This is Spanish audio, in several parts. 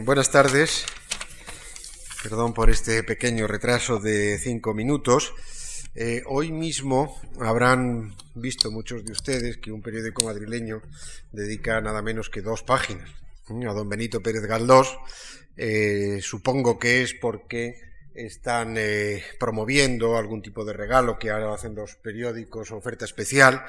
buenas tardes. Perdón por este pequeño retraso de cinco minutos. Eh, hoy mismo habrán visto muchos de ustedes que un periódico madrileño dedica nada menos que dos páginas a don Benito Pérez Galdós. Eh, supongo que es porque están eh, promoviendo algún tipo de regalo que ahora hacen los periódicos, oferta especial,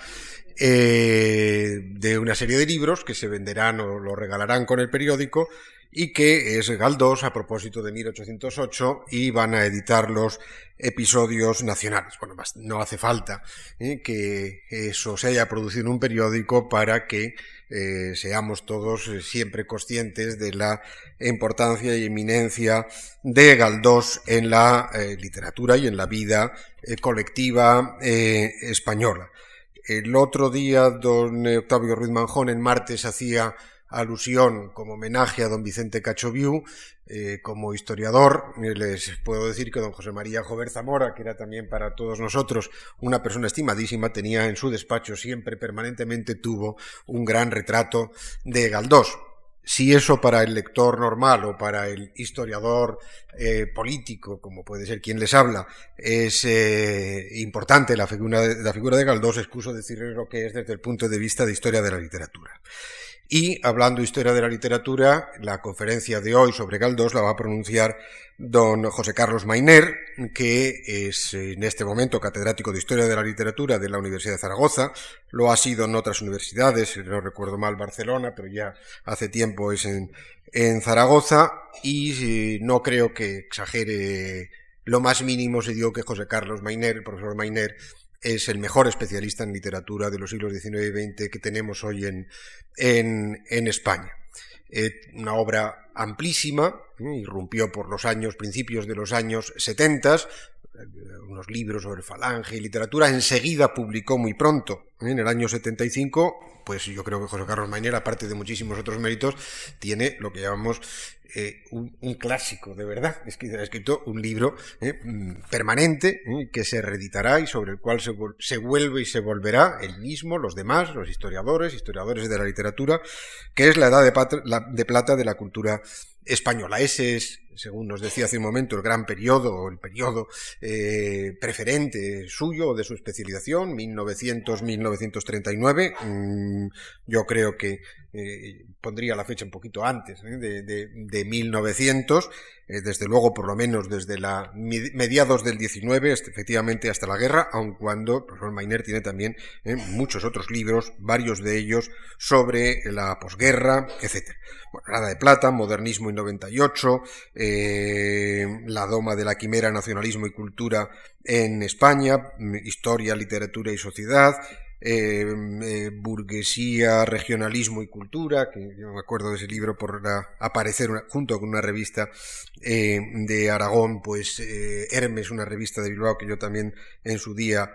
de una serie de libros que se venderán o lo regalarán con el periódico y que es Galdós a propósito de 1808 y van a editar los episodios nacionales. Bueno, no hace falta ¿eh? que eso se haya producido en un periódico para que eh, seamos todos eh, siempre conscientes de la importancia y eminencia de Galdós en la literatura y en la vida colectiva española. El otro día, don Octavio Ruiz Manjón en martes hacía alusión como homenaje a don Vicente Cachoviu, eh, como historiador, les puedo decir que don José María Jover Zamora, que era también para todos nosotros una persona estimadísima, tenía en su despacho siempre, permanentemente tuvo un gran retrato de Galdós. Si eso para el lector normal o para el historiador eh, político, como puede ser quien les habla, es eh, importante la figura, de, la figura de Galdós, excuso decirles lo que es desde el punto de vista de historia de la literatura. Y hablando de historia de la literatura, la conferencia de hoy sobre Galdós la va a pronunciar don José Carlos Mainer, que es en este momento catedrático de Historia de la Literatura de la Universidad de Zaragoza, lo ha sido en otras universidades, no recuerdo mal Barcelona, pero ya hace tiempo es en, Zaragoza, y eh, no creo que exagere lo más mínimo si digo que José Carlos Mainer, el profesor Mainer, es el mejor especialista en literatura de los siglos XIX y XX que tenemos hoy en, en, España. una obra amplísima, irrumpió por los años, principios de los años 70, unos libros sobre falange y literatura, enseguida publicó muy pronto, en el año 75, pues yo creo que José Carlos Mainer, aparte de muchísimos otros méritos, tiene lo que llamamos eh, un, clásico, de verdad. Es que ha escrito un libro eh, mm, permanente eh, que se reeditará y sobre el cual se, vuelve y se volverá él mismo, los demás, los historiadores, historiadores de la literatura, que es la edad de, plata de la cultura española. Ese es, según nos decía hace un momento, el gran periodo, o el periodo preferente suyo de su especialización, 1900-1939. Mm, yo creo que eh, pondría la fecha un poquito antes, ¿eh? de, de, 1900, eh, desde luego por lo menos desde la mediados del 19, efectivamente hasta la guerra, aun cuando el profesor Mainer tiene también muchos otros libros, varios de ellos sobre la posguerra, etc. Bueno, Nada de Plata, Modernismo y 98, La Doma de la Quimera, Nacionalismo y Cultura en España, Historia, Literatura y Sociedad, eh, eh, burguesía, regionalismo y cultura, que yo me acuerdo de ese libro por aparecer junto con una revista eh, de Aragón, pues Hermes, una revista de Bilbao que yo también en su día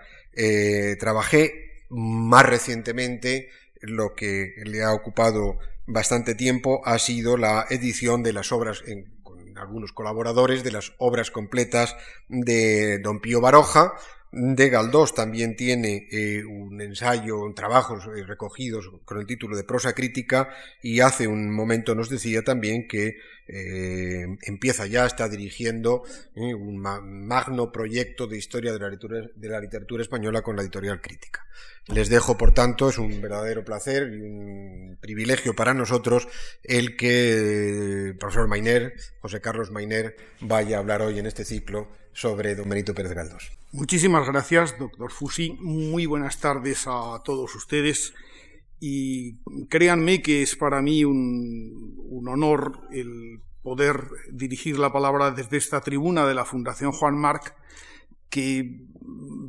trabajé. Más recientemente, lo que le ha ocupado bastante tiempo ha sido la edición de las obras con algunos colaboradores de las obras completas de Don Pío Baroja, de Galdós también tiene eh, un ensayo, un trabajos eh, recogidos con el título de prosa crítica y hace un momento nos decía también que eh, empieza ya, está dirigiendo un magno proyecto de historia de la, literatura, española con la editorial crítica. Les dejo, por tanto, es un verdadero placer y un privilegio para nosotros el que el profesor Mainer, José Carlos Mainer, vaya a hablar hoy en este ciclo sobre don Benito Pérez Galdós. Muchísimas gracias, doctor Fusi. Muy buenas tardes a todos ustedes. Y créanme que es para mí un, honor el poder dirigir la palabra desde esta tribuna de la Fundación Juan Marc, que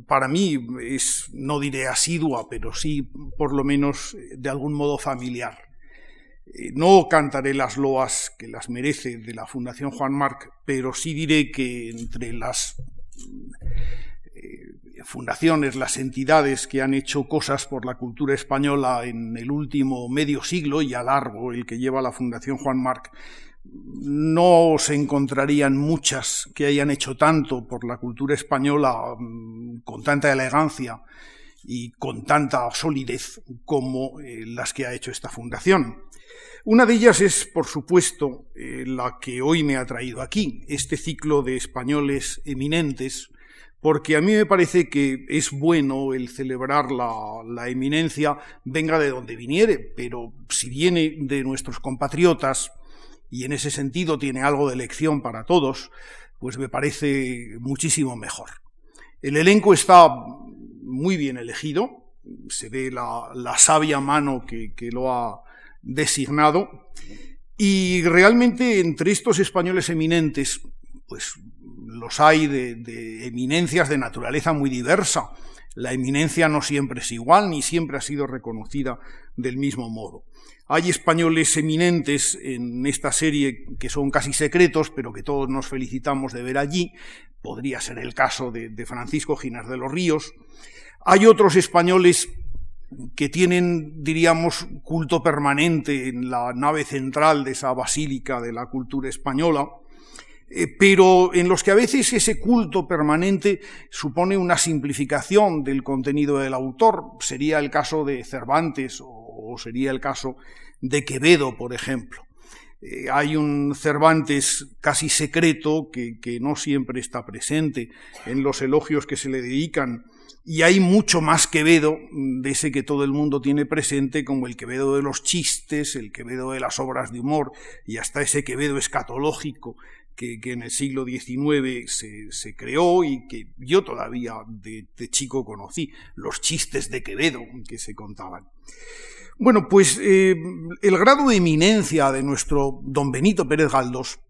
para mí es, no diré asidua, pero sí por lo menos de algún modo familiar. Eh, no cantaré las loas que las merece de la Fundación Juan Marc, pero sí diré que entre las eh, fundaciones, las entidades que han hecho cosas por la cultura española en el último medio siglo y a largo, el que lleva la Fundación Juan Marc, no se encontrarían muchas que hayan hecho tanto por la cultura española mm, con tanta elegancia y con tanta solidez como eh, las que ha hecho esta fundación. Una de ellas es, por supuesto, eh, la que hoy me ha traído aquí, este ciclo de españoles eminentes, porque a mí me parece que es bueno el celebrar la, la, eminencia, venga de donde viniere, pero si viene de nuestros compatriotas, y en ese sentido tiene algo de lección para todos, pues me parece muchísimo mejor. El elenco está muy bien elegido, se ve la, la sabia mano que, que lo ha designado, y realmente entre estos españoles eminentes, pues los hay de, eminencias de naturaleza muy diversa. La eminencia no siempre es igual, ni siempre ha sido reconocida del mismo modo. Hay españoles eminentes en esta serie que son casi secretos, pero que todos nos felicitamos de ver allí. Podría ser el caso de, de Francisco Ginas de los Ríos. Hay otros españoles que tienen, diríamos, culto permanente en la nave central de esa basílica de la cultura española. Eh, pero en los que a veces ese culto permanente supone una simplificación del contenido del autor. Sería el caso de Cervantes o sería el caso de Quevedo, por ejemplo. Eh, hay un Cervantes casi secreto que, que, no siempre está presente en los elogios que se le dedican y hay mucho más Quevedo de ese que todo el mundo tiene presente como el Quevedo de los chistes, el Quevedo de las obras de humor y hasta ese Quevedo escatológico que, en el siglo XIX se, creó y que yo todavía de, chico conocí, los chistes de Quevedo que se contaban. Bueno, pues eh, el grado de eminencia de nuestro don Benito Pérez Galdós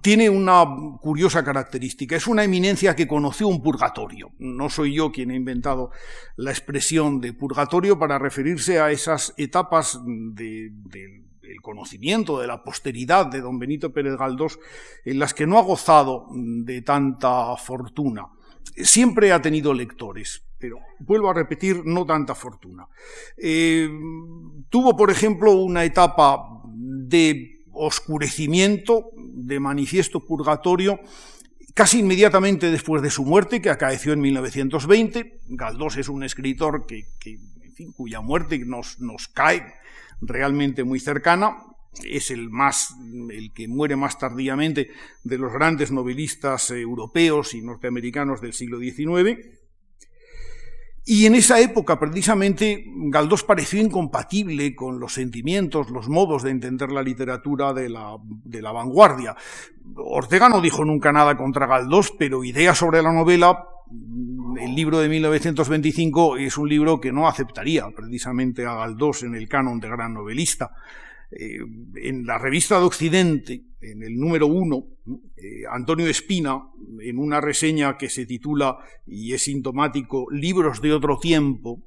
tiene una curiosa característica. Es una eminencia que conoció un purgatorio. No soy yo quien he inventado la expresión de purgatorio para referirse a esas etapas de el conocimiento de la posteridad de don Benito Pérez Galdós, en las que no ha gozado de tanta fortuna. Siempre ha tenido lectores, pero vuelvo a repetir, no tanta fortuna. Eh, tuvo, por ejemplo, una etapa de oscurecimiento, de manifiesto purgatorio, casi inmediatamente después de su muerte, que acaeció en 1920. Galdós es un escritor que, en fin, cuya muerte nos cae realmente muy cercana. Es el más, el que muere más tardíamente de los grandes novelistas europeos y norteamericanos del siglo XIX. Y en esa época, precisamente, Galdós pareció incompatible con los sentimientos, los modos de entender la literatura de la, de la vanguardia. Ortega no dijo nunca nada contra Galdós, pero ideas sobre la novela el libro de 1925 es un libro que no aceptaría precisamente a Galdós en el canon de gran novelista. Eh, en la revista de Occidente, en el número uno, eh, Antonio Espina, en una reseña que se titula, y es sintomático, Libros de otro tiempo,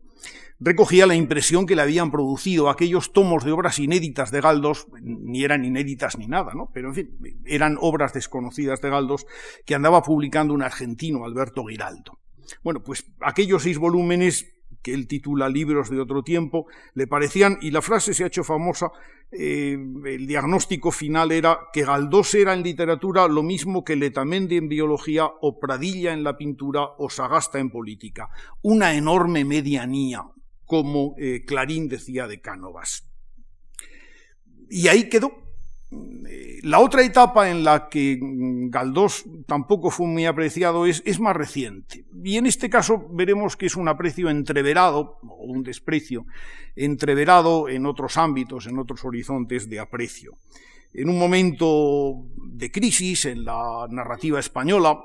recogía la impresión que le habían producido aquellos tomos de obras inéditas de Galdós, ni eran inéditas ni nada, ¿no? Pero en fin, eran obras desconocidas de Galdós que andaba publicando un argentino, Alberto Giraldo. Bueno, pues aquellos seis volúmenes que él titula Libros de otro tiempo, le parecían, y la frase se ha hecho famosa, eh, el diagnóstico final era que Galdós era en literatura lo mismo que Letamendi en biología o Pradilla en la pintura o Sagasta en política, una enorme medianía, como eh, Clarín decía de Cánovas. Y ahí quedó, la otra etapa en la que Galdós tampoco fue muy apreciado es, es, más reciente. Y en este caso veremos que es un aprecio entreverado, o un desprecio entreverado en otros ámbitos, en otros horizontes de aprecio. En un momento de crisis en la narrativa española,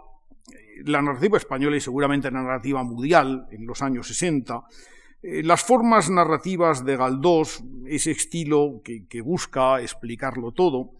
la narrativa española y seguramente la narrativa mundial en los años 60, eh, las formas narrativas de Galdós, ese estilo que, busca explicarlo todo,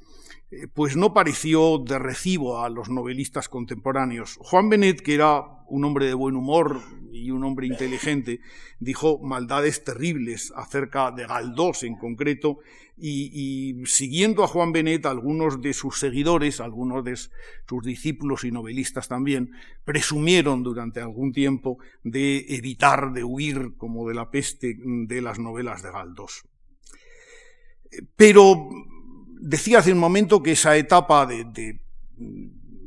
eh, pues no pareció de recibo a los novelistas contemporáneos. Juan Benet, que era un hombre de buen humor y un hombre inteligente, dijo maldades terribles acerca de Galdós en concreto, y, siguiendo a Juan Benet, algunos de sus seguidores, algunos de sus discípulos y novelistas también, presumieron durante algún tiempo de evitar, de huir como de la peste de las novelas de Galdós. Pero decía hace un momento que esa etapa de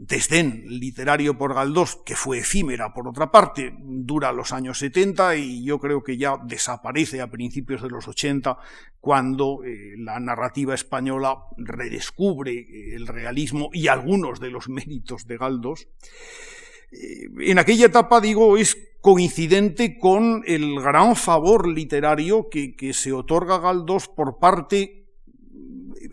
desdén literario por Galdós, que fue efímera por otra parte, dura los años 70 y yo creo que ya desaparece a principios de los 80 cuando eh, la narrativa española redescubre eh, el realismo y algunos de los méritos de Galdós. Eh, en aquella etapa, digo, es coincidente con el gran favor literario que, que se otorga a Galdós por parte,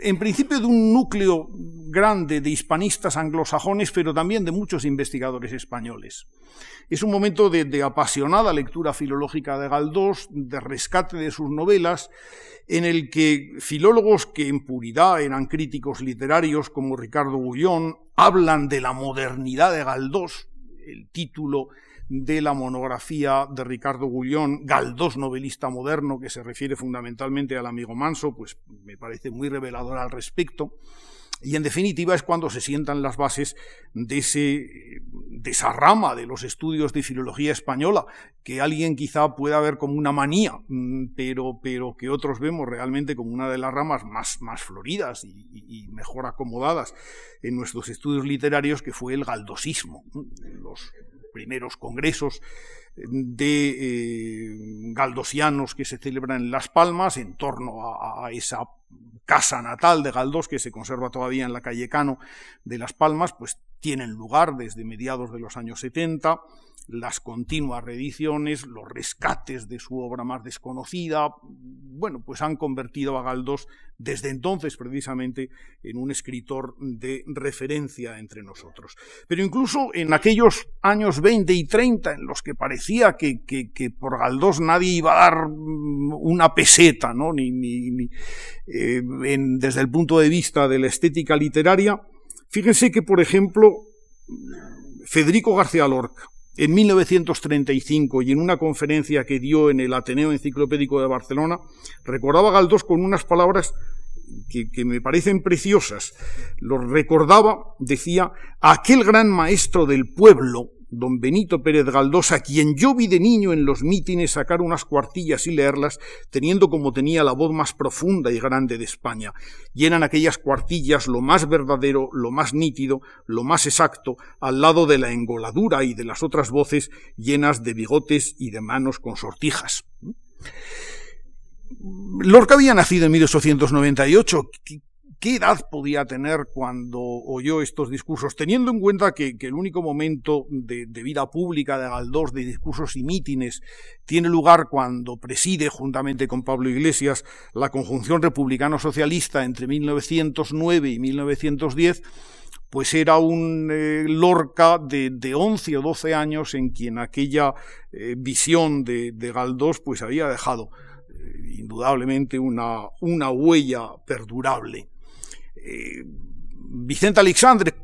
en principio, de un núcleo grande de hispanistas anglosajones, pero también de muchos investigadores españoles. Es un momento de, apasionada lectura filológica de Galdós, de rescate de sus novelas, en el que filólogos que en puridad eran críticos literarios como Ricardo Gullón hablan de la modernidad de Galdós, el título de la monografía de Ricardo Gullón, Galdós novelista moderno, que se refiere fundamentalmente al amigo Manso, pues me parece muy revelador al respecto. Y en definitiva es cuando se sientan las bases de, ese, de esa rama de los estudios de filología española, que alguien quizá pueda ver como una manía, mm, pero, pero que otros vemos realmente como una de las ramas más, más floridas y, mejor acomodadas en nuestros estudios literarios, que fue el galdosismo. Los primeros congresos de eh, galdosianos que se celebran en Las Palmas en torno a, a, esa casa natal de Galdós que se conserva todavía en la calle Cano de Las Palmas, pues tienen lugar desde mediados de los años 70 las continuas reediciones, los rescates de su obra más desconocida, bueno, pues han convertido a Galdós desde entonces precisamente en un escritor de referencia entre nosotros. Pero incluso en aquellos años 20 y 30 en los que parecía que, por Galdós nadie iba a dar una peseta, ¿no? ni, ni, eh, desde el punto de vista de la estética literaria, fíjense que, por ejemplo, Federico García Lorca, en 1935 y en una conferencia que dio en el Ateneo Enciclopédico de Barcelona, recordaba Galdós con unas palabras que, que, me parecen preciosas. Lo recordaba, decía, aquel gran maestro del pueblo don Benito Pérez Galdós, a quien yo vi de niño en los mítines sacar unas cuartillas y leerlas, teniendo como tenía la voz más profunda y grande de España. Y eran aquellas cuartillas lo más verdadero, lo más nítido, lo más exacto, al lado de la engoladura y de las otras voces llenas de bigotes y de manos con sortijas. Lorca había nacido en 1898. ¿Qué edad podía tener cuando oyó estos discursos? Teniendo en cuenta que, el único momento de, vida pública de Galdós, de discursos y mítines, tiene lugar cuando preside, juntamente con Pablo Iglesias, la conjunción republicano-socialista entre 1909 y 1910, pues era un eh, Lorca de, de, 11 o 12 años en quien aquella eh, visión de, Galdós pues había dejado eh, indudablemente una huella perdurable. Eh, Vicente Alexandre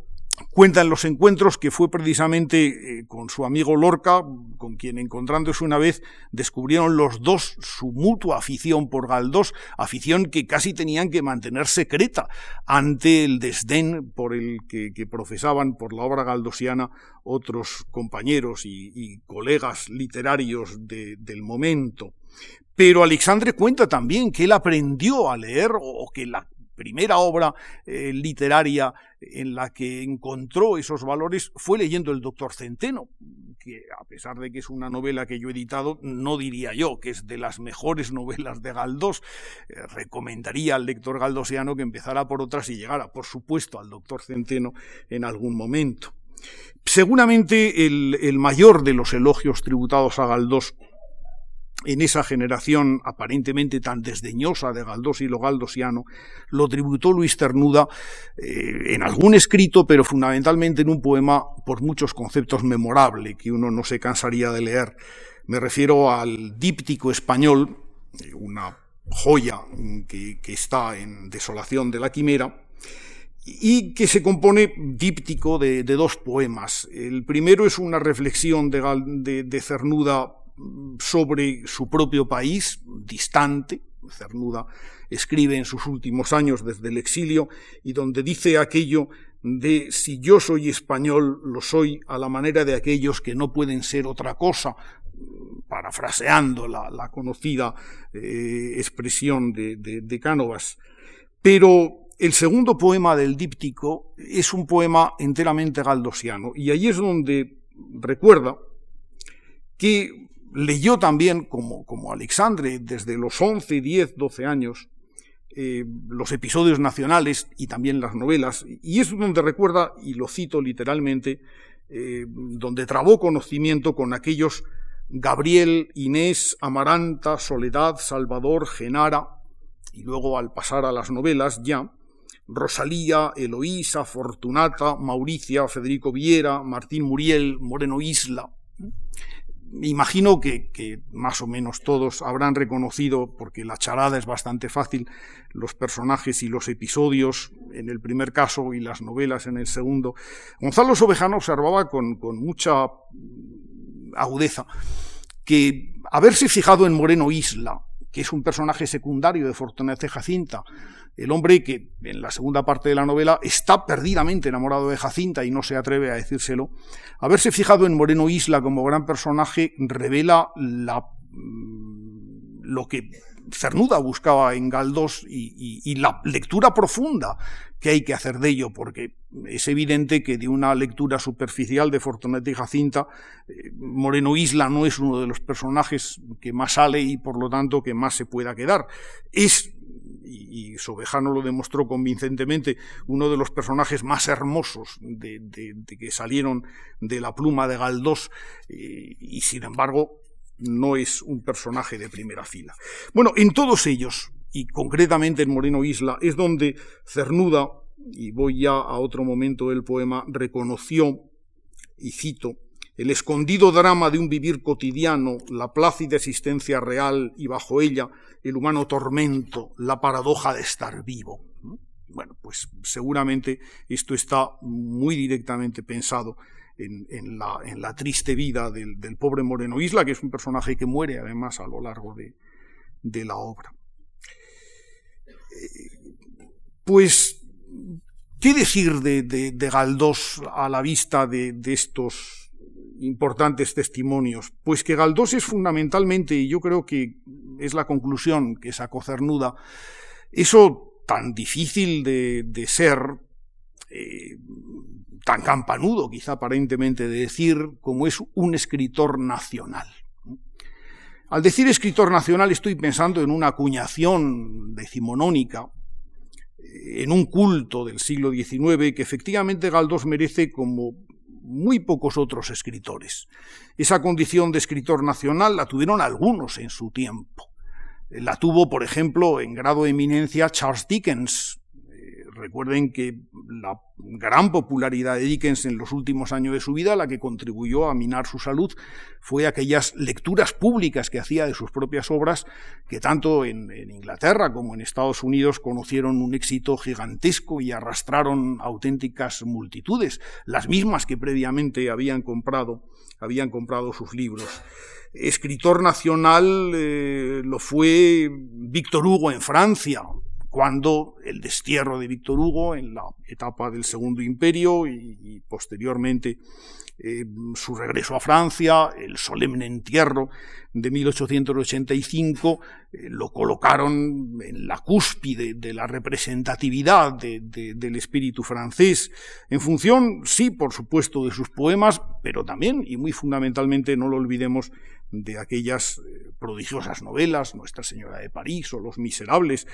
cuenta en los encuentros que fue precisamente eh, con su amigo Lorca, con quien encontrándose una vez descubrieron los dos su mutua afición por Galdós, afición que casi tenían que mantener secreta ante el desdén por el que, profesaban por la obra galdosiana otros compañeros y, colegas literarios del momento. Pero Alexandre cuenta también que él aprendió a leer o que la primera obra eh, literaria en la que encontró esos valores fue leyendo El Doctor Centeno, que a pesar de que es una novela que yo he editado, no diría yo que es de las mejores novelas de Galdós. Eh, recomendaría al lector galdosiano que empezara por otras y llegara, por supuesto, al Doctor Centeno en algún momento. Seguramente el, el mayor de los elogios tributados a Galdós en esa generación aparentemente tan desdeñosa de Galdós y lo galdosiano, lo tributó Luis Ternuda eh, en algún escrito, pero fundamentalmente en un poema por muchos conceptos memorable que uno no se cansaría de leer. Me refiero al díptico español, una joya que, está en Desolación de la Quimera, y que se compone díptico de, dos poemas. El primero es una reflexión de Cernuda sobre su propio país, distante, Cernuda escribe en sus últimos años desde el exilio, y donde dice aquello de si yo soy español, lo soy a la manera de aquellos que no pueden ser otra cosa, parafraseando la, conocida eh, expresión de, de, Cánovas. Pero el segundo poema del díptico es un poema enteramente galdosiano y ahí es donde recuerda que leyó también, como, como Alexandre, desde los 11, 10, 12 años, eh, los episodios nacionales y también las novelas, y es donde recuerda, y lo cito literalmente, eh, donde trabó conocimiento con aquellos Gabriel, Inés, Amaranta, Soledad, Salvador, Genara, y luego al pasar a las novelas ya, Rosalía, Eloísa, Fortunata, Mauricia, Federico Viera, Martín Muriel, Moreno Isla. Imagino que, que, más o menos todos habrán reconocido, porque la charada es bastante fácil, los personajes y los episodios en el primer caso y las novelas en el segundo. Gonzalo Sobejano observaba con, con mucha agudeza que haberse fijado en Moreno Isla, que es un personaje secundario de Fortunata Jacinta, el hombre que en la segunda parte de la novela está perdidamente enamorado de Jacinta y no se atreve a decírselo, haberse fijado en Moreno Isla como gran personaje revela la, mm, lo que Cernuda buscaba en Galdós y, la lectura profunda que hay que hacer de ello, porque es evidente que de una lectura superficial de Fortunata y Jacinta, eh, Moreno Isla no es uno de los personajes que más sale y por lo tanto que más se pueda quedar. Es y, Sobejano lo demostró convincentemente, uno de los personajes más hermosos de, que salieron de la pluma de Galdós, y, sin embargo no es un personaje de primera fila. Bueno, en todos ellos, y concretamente en Moreno Isla, es donde Cernuda, y voy ya a otro momento del poema, reconoció, y cito, el escondido drama de un vivir cotidiano, la plácida existencia real y bajo ella el humano tormento, la paradoja de estar vivo. Bueno, pues seguramente esto está muy directamente pensado en, la, triste vida del, pobre Moreno Isla, que es un personaje que muere además a lo largo de, la obra. Eh, pues, ¿qué decir de, Galdós a la vista de estos importantes testimonios? Pues que Galdós es fundamentalmente, y yo creo que es la conclusión que sacó Cernuda, eso tan difícil de, ser, eh, tan campanudo quizá aparentemente de decir, como es un escritor nacional. Al decir escritor nacional estoy pensando en una acuñación decimonónica, en un culto del siglo XIX que efectivamente Galdós merece como muy pocos otros escritores. Esa condición de escritor nacional la tuvieron algunos en su tiempo. La tuvo, por ejemplo, en grado de eminencia Charles Dickens, Recuerden que la gran popularidad de Dickens en los últimos años de su vida, la que contribuyó a minar su salud, fue aquellas lecturas públicas que hacía de sus propias obras, que tanto en, Inglaterra como en Estados Unidos conocieron un éxito gigantesco y arrastraron auténticas multitudes, las mismas que previamente habían comprado, habían comprado sus libros. Escritor nacional eh, lo fue Víctor Hugo en Francia, cuando el destierro de Víctor Hugo en la etapa del Segundo Imperio y, posteriormente eh, su regreso a Francia, el solemne entierro de 1885, eh, lo colocaron en la cúspide de la representatividad del espíritu francés, en función, sí, por supuesto, de sus poemas, pero también, y muy fundamentalmente, no lo olvidemos, de aquellas eh, prodigiosas novelas, Nuestra Señora de París o Los Miserables,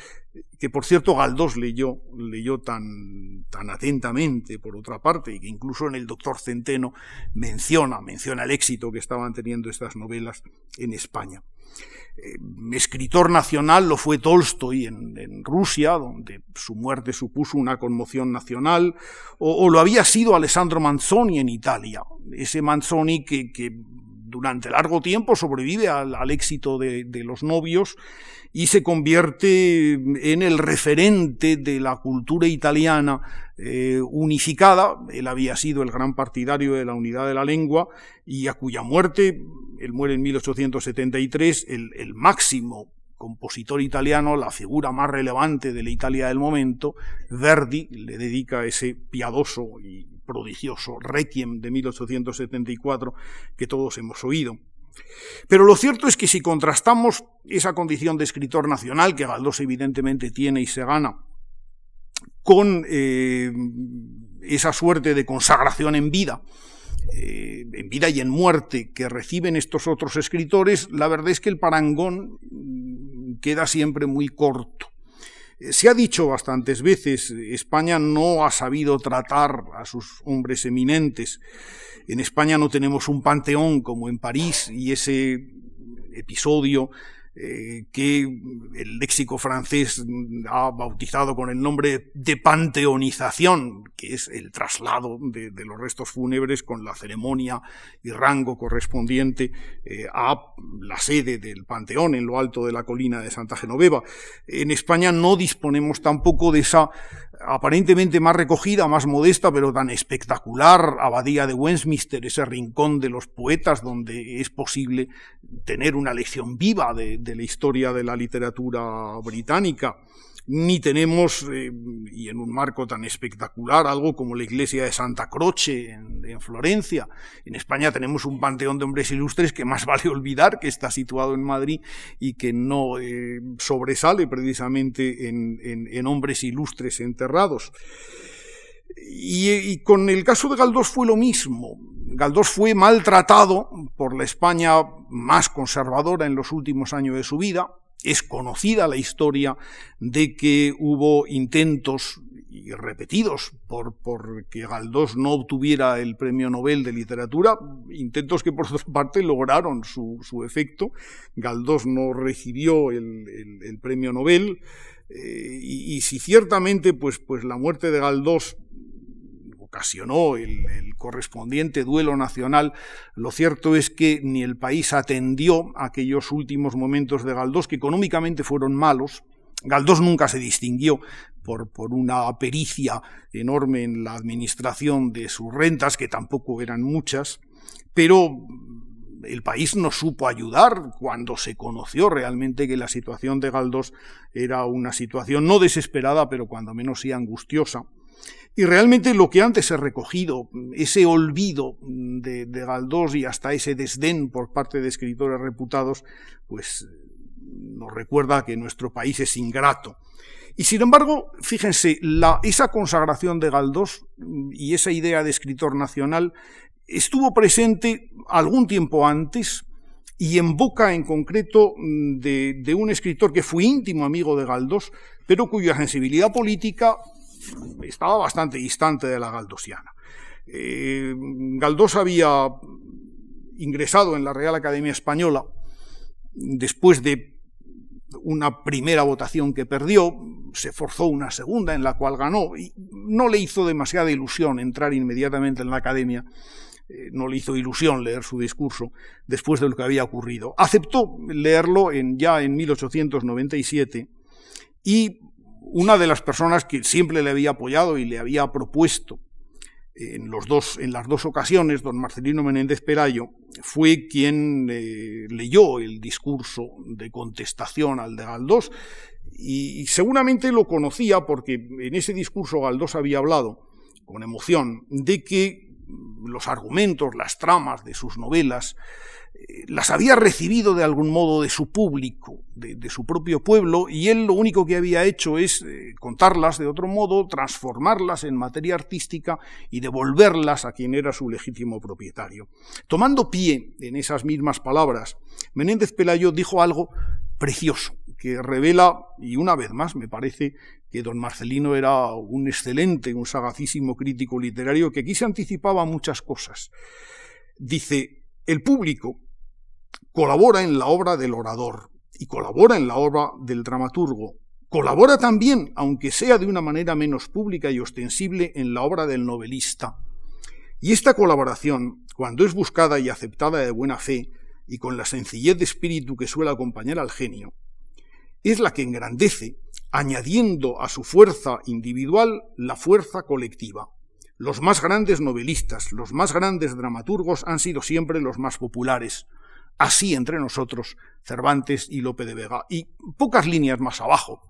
que por cierto Galdós leyó, leyó tan, tan atentamente, por otra parte, y que incluso en el Doctor Centeno menciona, menciona el éxito que estaban teniendo estas novelas en España. Eh, escritor nacional lo fue Tolstoy en, Rusia, donde su muerte supuso una conmoción nacional, o, lo había sido Alessandro Manzoni en Italia, ese Manzoni que, durante largo tiempo sobrevive al, éxito de, los novios y se convierte en el referente de la cultura italiana eh, unificada. Él había sido el gran partidario de la unidad de la lengua y a cuya muerte, él muere en 1873, el, máximo compositor italiano, la figura más relevante de la Italia del momento, Verdi le dedica ese piadoso y prodigioso Requiem de 1874 que todos hemos oído. Pero lo cierto es que si contrastamos esa condición de escritor nacional que Galdós evidentemente tiene y se gana con eh, esa suerte de consagración en vida, eh, en vida y en muerte que reciben estos otros escritores, la verdad es que el parangón mm, queda siempre muy corto. Eh, se ha dicho bastantes veces, España no ha sabido tratar a sus hombres eminentes. En España no tenemos un panteón como en París y ese episodio eh, que el léxico francés ha bautizado con el nombre de panteonización, que es el traslado de, los restos fúnebres con la ceremonia y rango correspondiente eh, a la sede del panteón en lo alto de la colina de Santa Genoveva. En España no disponemos tampoco de esa aparentemente más recogida, más modesta, pero tan espectacular abadía de Westminster, ese rincón de los poetas donde es posible tener una lección viva de, la historia de la literatura británica ni tenemos, eh, y en un marco tan espectacular, algo como la iglesia de Santa Croce en, Florencia. En España tenemos un panteón de hombres ilustres que más vale olvidar que está situado en Madrid y que no eh, sobresale precisamente en, hombres ilustres enterrados. Y, y, con el caso de Galdós fue lo mismo. Galdós fue maltratado por la España más conservadora en los últimos años de su vida, es conocida la historia de que hubo intentos y repetidos por, que Galdós no obtuviera el premio Nobel de literatura, intentos que por otra parte lograron su, efecto. Galdós no recibió el, premio Nobel eh, y, si ciertamente pues, pues la muerte de Galdós ocasionó el, correspondiente duelo nacional, lo cierto es que ni el país atendió aquellos últimos momentos de Galdós, que económicamente fueron malos. Galdós nunca se distinguió por, por una pericia enorme en la administración de sus rentas, que tampoco eran muchas, pero el país no supo ayudar cuando se conoció realmente que la situación de Galdós era una situación no desesperada, pero cuando menos sí angustiosa. Y realmente lo que antes he recogido, ese olvido de, Galdós y hasta ese desdén por parte de escritores reputados, pues nos recuerda que nuestro país es ingrato. Y sin embargo, fíjense, la, esa consagración de Galdós y esa idea de escritor nacional estuvo presente algún tiempo antes y en boca en concreto de, de un escritor que fue íntimo amigo de Galdós, pero cuya sensibilidad política estaba bastante distante de la galdosiana. Eh, Galdós había ingresado en la Real Academia Española después de una primera votación que perdió, se forzó una segunda en la cual ganó y no le hizo demasiada ilusión entrar inmediatamente en la academia, eh, no le hizo ilusión leer su discurso después de lo que había ocurrido. Aceptó leerlo ya en 1897 y una de las personas que siempre le había apoyado y le había propuesto en, los dos, en las dos ocasiones, don Marcelino Menéndez Pelayo, fue quien eh, leyó el discurso de contestación al de Galdós y, seguramente lo conocía porque en ese discurso Galdós había hablado con emoción de que los argumentos, las tramas de sus novelas las había recibido de algún modo de su público, de, su propio pueblo, y él lo único que había hecho es eh, contarlas de otro modo, transformarlas en materia artística y devolverlas a quien era su legítimo propietario. Tomando pie en esas mismas palabras, Menéndez Pelayo dijo algo precioso, que revela, y una vez más me parece que don Marcelino era un excelente, un sagacísimo crítico literario que aquí se anticipaba muchas cosas. Dice, el público colabora en la obra del orador y colabora en la obra del dramaturgo. Colabora también, aunque sea de una manera menos pública y ostensible, en la obra del novelista. Y esta colaboración, cuando es buscada y aceptada de buena fe, y con la sencillez de espíritu que suele acompañar al genio, es la que engrandece, añadiendo a su fuerza individual la fuerza colectiva. Los más grandes novelistas, los más grandes dramaturgos han sido siempre los más populares, así entre nosotros Cervantes y Lope de Vega. Y pocas líneas más abajo,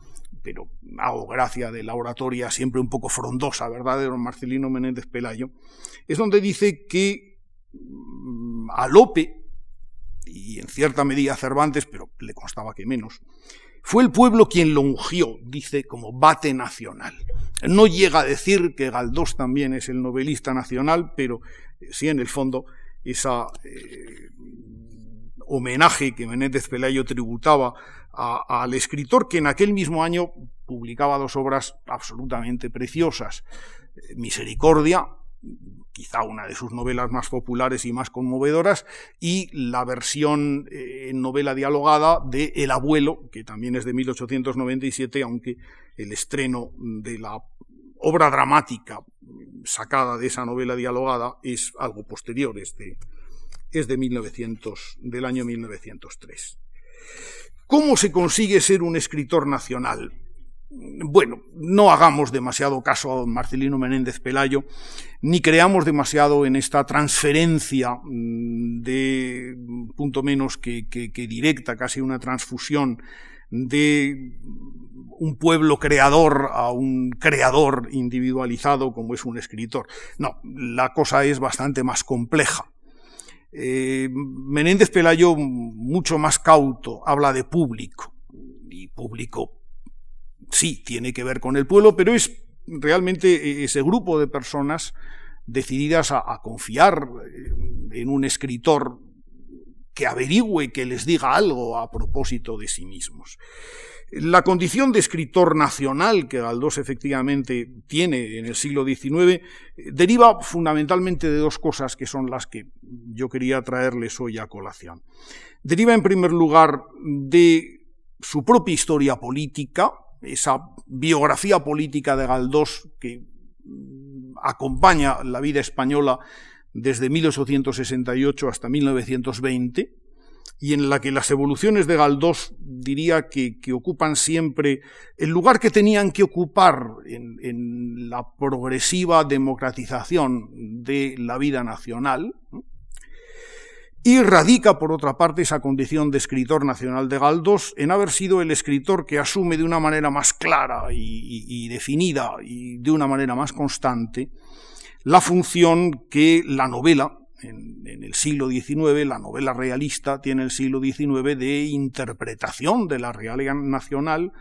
pero hago gracia de la oratoria siempre un poco frondosa, ¿verdad?, de don Marcelino Menéndez Pelayo, es donde dice que mm, a Lope, y en cierta medida a Cervantes, pero le constaba que menos, Fue el pueblo quien lo ungió, dice, como bate nacional. No llega a decir que Galdós también es el novelista nacional, pero eh, sí en el fondo esa eh, homenaje que Menéndez Pelayo tributaba al escritor que en aquel mismo año publicaba dos obras absolutamente preciosas, eh, Misericordia, quizá una de sus novelas más populares y más conmovedoras, y la versión en novela dialogada de El abuelo, que también es de 1897, aunque el estreno de la obra dramática sacada de esa novela dialogada es algo posterior, de, es de 1900, del año 1903. ¿Cómo se consigue ser un escritor nacional? Bueno, no hagamos demasiado caso a Marcelino Menéndez Pelayo, ni creamos demasiado en esta transferencia mm, de punto menos que directa, casi una transfusión de un pueblo creador a un creador individualizado como es un escritor. No, la cosa es bastante más compleja. Eh, Menéndez Pelayo, mucho más cauto, habla de público. Y público, sí, tiene que ver con el pueblo, pero es realmente ese grupo de personas decididas a, a confiar eh, en un escritor que averigüe, que les diga algo a propósito de sí mismos. La condición de escritor nacional que Galdós efectivamente tiene en el siglo XIX deriva fundamentalmente de dos cosas que son las que yo quería traerles hoy a colación. Deriva en primer lugar de su propia historia política, esa biografía política de Galdós que acompaña la vida española desde 1868 hasta 1920, y en la que las evoluciones de Galdós diría que, ocupan siempre el lugar que tenían que ocupar en, la progresiva democratización de la vida nacional, y radica, por otra parte, esa condición de escritor nacional de Galdós en haber sido el escritor que asume de una manera más clara y definida y de una manera más constante la función que la novela, en, el siglo XIX, la novela realista tiene el siglo XIX de interpretación de la realidad nacional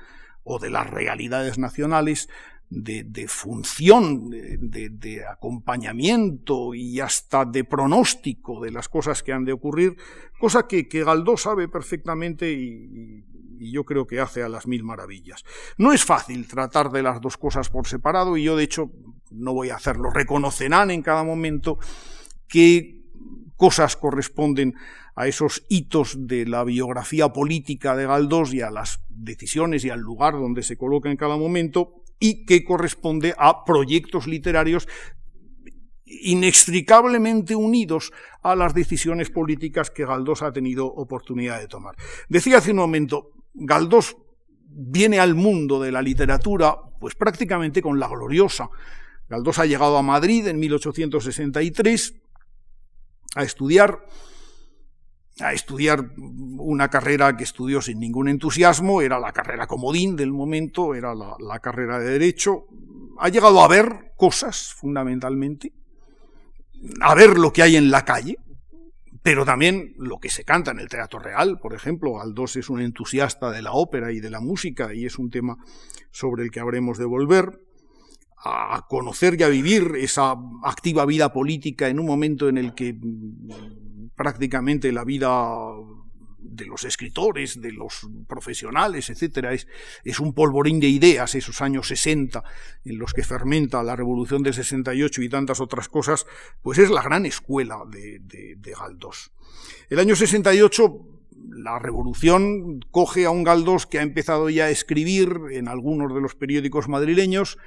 o de las realidades nacionales, de, función, de, acompañamiento y hasta de pronóstico de las cosas que han de ocurrir, cosa que, que Galdós sabe perfectamente y, y, yo creo que hace a las mil maravillas. No es fácil tratar de las dos cosas por separado y yo de hecho no voy a hacerlo. Reconocerán en cada momento qué cosas corresponden a esos hitos de la biografía política de Galdós y a las decisiones y al lugar donde se coloca en cada momento y que corresponde a proyectos literarios inextricablemente unidos a las decisiones políticas que Galdós ha tenido oportunidad de tomar. Decía hace un momento, Galdós viene al mundo de la literatura pues prácticamente con la gloriosa. Galdós ha llegado a Madrid en 1863, a estudiar, a estudiar una carrera que estudió sin ningún entusiasmo, era la carrera comodín del momento, era la, carrera de Derecho. Ha llegado a ver cosas, fundamentalmente, a ver lo que hay en la calle, pero también lo que se canta en el Teatro Real, por ejemplo. Aldós es un entusiasta de la ópera y de la música y es un tema sobre el que habremos de volver a conocer y a vivir esa activa vida política en un momento en el que mm, prácticamente la vida de los escritores, de los profesionales, etcétera, es, un polvorín de ideas, esos años 60 en los que fermenta la revolución del 68 y tantas otras cosas, pues es la gran escuela de, de, de Galdós. El año 68 la revolución coge a un Galdós que ha empezado ya a escribir en algunos de los periódicos madrileños,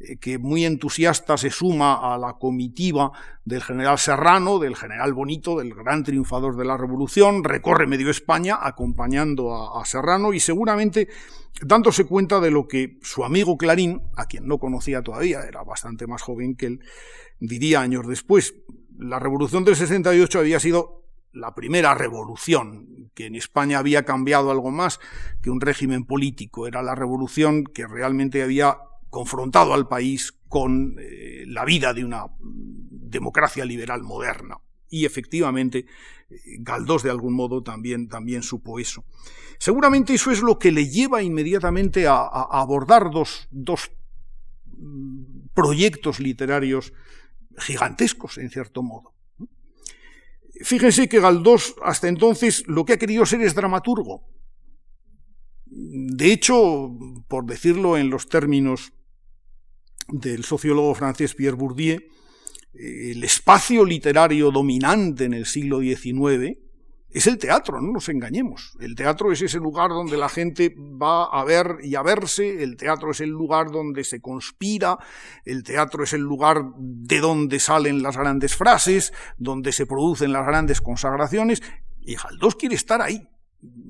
eh, que muy entusiasta se suma a la comitiva del general Serrano, del general Bonito, del gran triunfador de la revolución, recorre medio España acompañando a, Serrano y seguramente dándose cuenta de lo que su amigo Clarín, a quien no conocía todavía, era bastante más joven que él, diría años después. La revolución del 68 había sido la primera revolución, que en España había cambiado algo más que un régimen político, era la revolución que realmente había confrontado al país con eh, la vida de una democracia liberal moderna. Y efectivamente, Galdós de algún modo también, también supo eso. Seguramente eso es lo que le lleva inmediatamente a, abordar dos, dos mm, proyectos literarios gigantescos, en cierto modo. Fíjense que Galdós hasta entonces lo que ha querido ser es dramaturgo. De hecho, por decirlo en los términos del sociólogo francés Pierre Bourdieu, el espacio literario dominante en el siglo XIX es el teatro, no nos engañemos. El teatro es ese lugar donde la gente va a ver y a verse, el teatro es el lugar donde se conspira, el teatro es el lugar de donde salen las grandes frases, donde se producen las grandes consagraciones, y Galdós quiere estar ahí,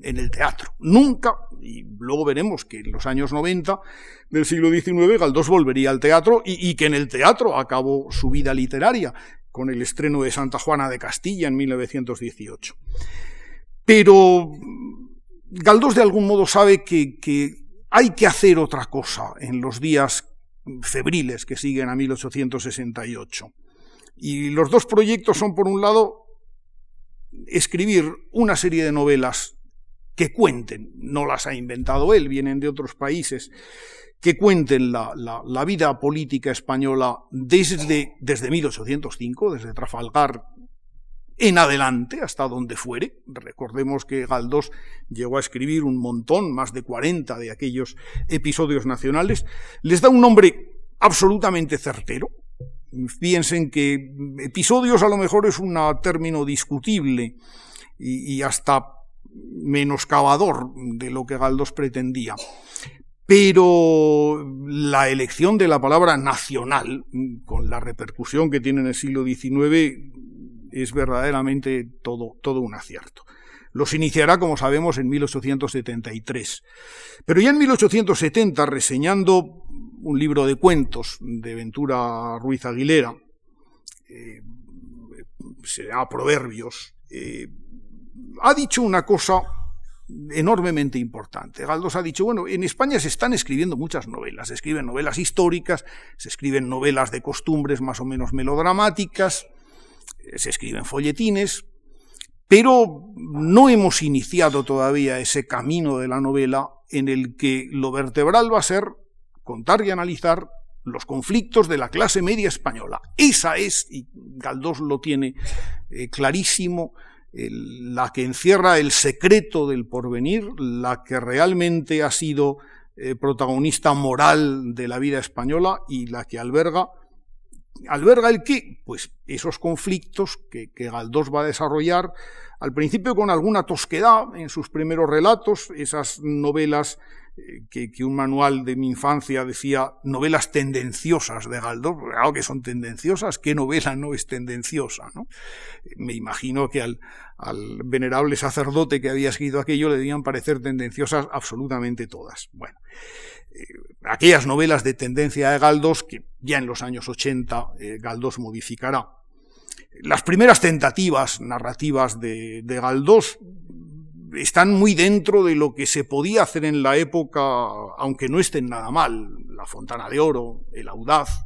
en el teatro. Nunca, y luego veremos que en los años 90 del siglo XIX Galdós volvería al teatro y, y, que en el teatro acabó su vida literaria con el estreno de Santa Juana de Castilla en 1918. Pero Galdós de algún modo sabe que, hay que hacer otra cosa en los días febriles que siguen a 1868. Y los dos proyectos son, por un lado, escribir una serie de novelas que cuenten, no las ha inventado él, vienen de otros países, que cuenten la, vida política española desde, desde 1805, desde Trafalgar en adelante, hasta donde fuere. Recordemos que Galdós llegó a escribir un montón, más de 40 de aquellos episodios nacionales. Les da un nombre absolutamente certero. Piensen que episodios a lo mejor es un término discutible y, y hasta menoscabador de lo que Galdós pretendía. Pero la elección de la palabra nacional, con la repercusión que tiene en el siglo XIX, es verdaderamente todo, todo un acierto. Los iniciará, como sabemos, en 1873. Pero ya en 1870, reseñando un libro de cuentos de Ventura Ruiz Aguilera, eh, se llama Proverbios, eh, ha dicho una cosa enormemente importante. Galdós ha dicho, bueno, en España se están escribiendo muchas novelas, se escriben novelas históricas, se escriben novelas de costumbres más o menos melodramáticas, eh, se escriben folletines, pero no hemos iniciado todavía ese camino de la novela en el que lo vertebral va a ser contar y analizar los conflictos de la clase media española. Esa es, y Galdós lo tiene eh, clarísimo, la que encierra el secreto del porvenir, la que realmente ha sido eh, protagonista moral de la vida española y la que alberga alberga el qué? Pues esos conflictos que, que, Galdós va a desarrollar, al principio con alguna tosquedad en sus primeros relatos, esas novelas que, un manual de mi infancia decía novelas tendenciosas de Galdós, claro que son tendenciosas, ¿qué novela no es tendenciosa? ¿no? Me imagino que al, al, venerable sacerdote que había escrito aquello le debían parecer tendenciosas absolutamente todas. Bueno, eh, aquellas novelas de tendencia de Galdós que ya en los años 80 eh, Galdós modificará. Las primeras tentativas narrativas de, de Galdós están muy dentro de lo que se podía hacer en la época, aunque no estén nada mal. La Fontana de Oro, el Audaz,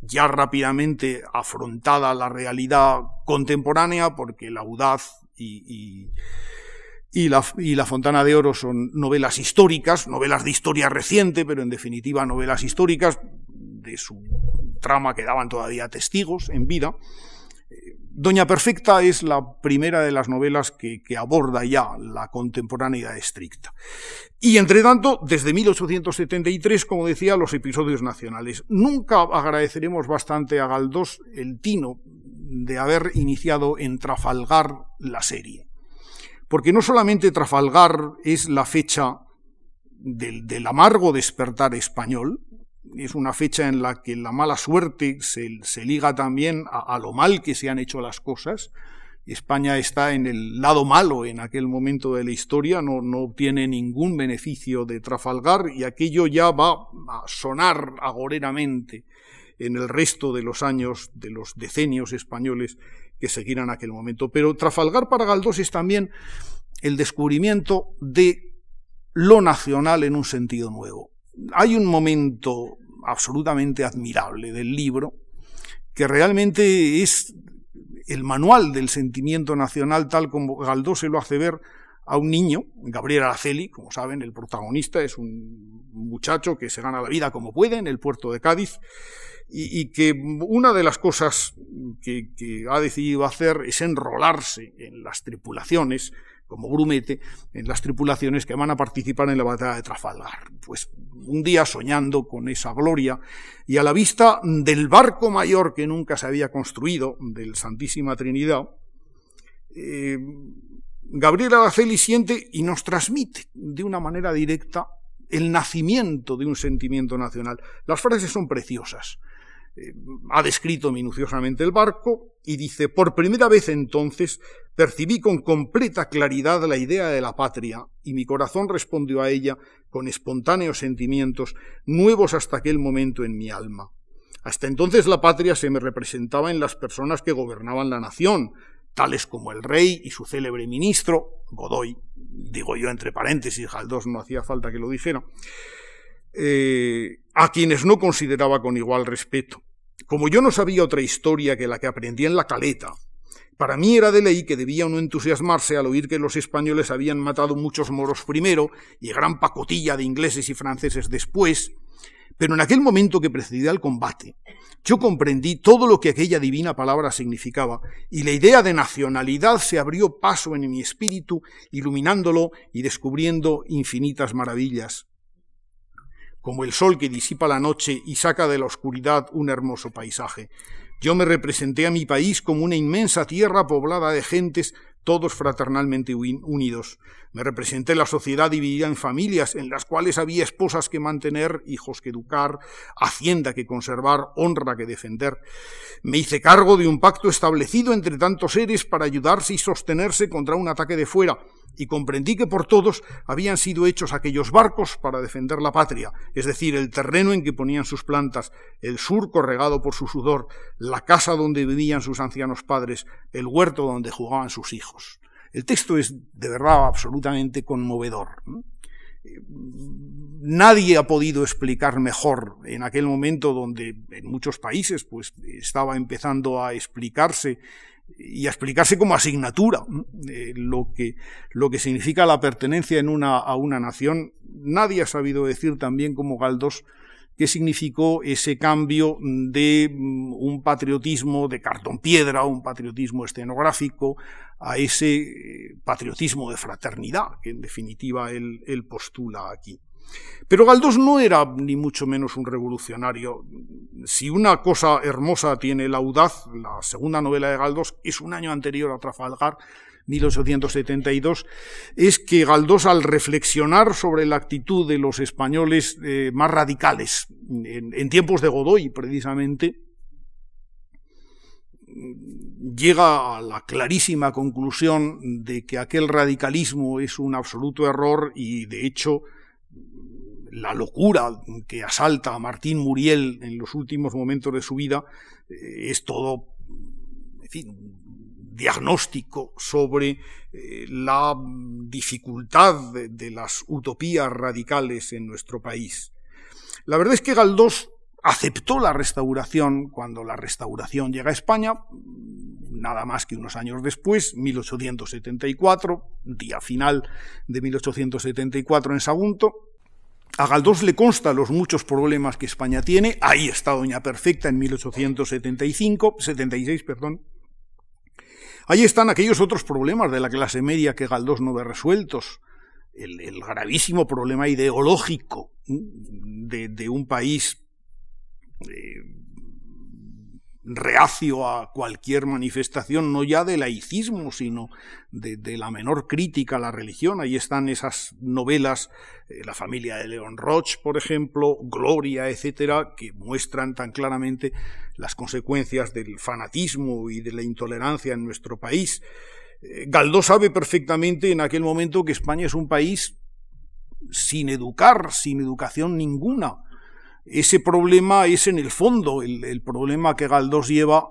ya rápidamente afrontada la realidad contemporánea, porque el Audaz y, y, la, y, la, Fontana de Oro son novelas históricas, novelas de historia reciente, pero en definitiva novelas históricas de su trama que daban todavía testigos en vida. Doña Perfecta es la primera de las novelas que, aborda ya la contemporaneidad estricta. Y entre tanto, desde 1873, como decía, los episodios nacionales. Nunca agradeceremos bastante a Galdós el tino de haber iniciado en Trafalgar la serie. Porque no solamente Trafalgar es la fecha del, del amargo despertar español, es una fecha en la que la mala suerte se, liga también a, lo mal que se han hecho las cosas. España está en el lado malo en aquel momento de la historia, no, no obtiene ningún beneficio de Trafalgar y aquello ya va a sonar agoreramente en el resto de los años, de los decenios españoles que seguirán aquel momento. Pero Trafalgar para Galdós es también el descubrimiento de lo nacional en un sentido nuevo hay un momento absolutamente admirable del libro que realmente es el manual del sentimiento nacional tal como Galdós se lo hace ver a un niño, Gabriel Araceli, como saben, el protagonista es un muchacho que se gana la vida como puede en el puerto de Cádiz y, que una de las cosas que, ha decidido hacer es enrolarse en las tripulaciones, como grumete, en las tripulaciones que van a participar en la batalla de Trafalgar. Pues un día soñando con esa gloria y a la vista del barco mayor que nunca se había construido, del Santísima Trinidad, eh, Gabriel Araceli siente y nos transmite de una manera directa el nacimiento de un sentimiento nacional. Las frases son preciosas. Ha descrito minuciosamente el barco y dice, por primera vez entonces percibí con completa claridad la idea de la patria y mi corazón respondió a ella con espontáneos sentimientos nuevos hasta aquel momento en mi alma. Hasta entonces la patria se me representaba en las personas que gobernaban la nación, tales como el rey y su célebre ministro, Godoy, digo yo entre paréntesis, Galdós no hacía falta que lo dijera, eh, a quienes no consideraba con igual respeto. Como yo no sabía otra historia que la que aprendí en la caleta, para mí era de ley que debía uno entusiasmarse al oír que los españoles habían matado muchos moros primero y gran pacotilla de ingleses y franceses después, pero en aquel momento que precedía el combate, yo comprendí todo lo que aquella divina palabra significaba, y la idea de nacionalidad se abrió paso en mi espíritu, iluminándolo y descubriendo infinitas maravillas. Como el sol que disipa la noche y saca de la oscuridad un hermoso paisaje. Yo me representé a mi país como una inmensa tierra poblada de gentes todos fraternalmente unidos. Me representé la sociedad dividida en familias, en las cuales había esposas que mantener, hijos que educar, hacienda que conservar, honra que defender. Me hice cargo de un pacto establecido entre tantos seres para ayudarse y sostenerse contra un ataque de fuera, y comprendí que por todos habían sido hechos aquellos barcos para defender la patria, es decir, el terreno en que ponían sus plantas, el surco regado por su sudor, la casa donde vivían sus ancianos padres, el huerto donde jugaban sus hijos. El texto es de verdad absolutamente conmovedor. Nadie ha podido explicar mejor en aquel momento donde en muchos países pues estaba empezando a explicarse y a explicarse como asignatura eh, lo, que, lo que significa la pertenencia en una, a una nación. Nadie ha sabido decir también como Galdós qué significó ese cambio de mm, un patriotismo de cartón piedra, un patriotismo escenográfico, a ese eh, patriotismo de fraternidad que en definitiva él, él postula aquí. Pero Galdós no era ni mucho menos un revolucionario. Si una cosa hermosa tiene la audaz, la segunda novela de Galdós es un año anterior a Trafalgar, 1872, es que Galdós al reflexionar sobre la actitud de los españoles eh, más radicales, en, tiempos de Godoy precisamente, llega a la clarísima conclusión de que aquel radicalismo es un absoluto error y de hecho la locura que asalta a Martín Muriel en los últimos momentos de su vida eh, es todo, en fin, diagnóstico sobre eh, la dificultad de, las utopías radicales en nuestro país. La verdad es que Galdós aceptó la restauración cuando la restauración llega a España, nada más que unos años después, 1874, día final de 1874 en Sagunto, a Galdós le consta los muchos problemas que España tiene. Ahí está Doña Perfecta en 1875, 76, perdón. Ahí están aquellos otros problemas de la clase media que Galdós no ve resueltos. El, gravísimo problema ideológico de, un país eh, reacio a cualquier manifestación, no ya de laicismo, sino de, la menor crítica a la religión. Ahí están esas novelas, eh, La familia de León Roch, por ejemplo, Gloria, etcétera, que muestran tan claramente las consecuencias del fanatismo y de la intolerancia en nuestro país. Eh, Galdós sabe perfectamente en aquel momento que España es un país sin educar, sin educación ninguna, ese problema es en el fondo el, problema que Galdós lleva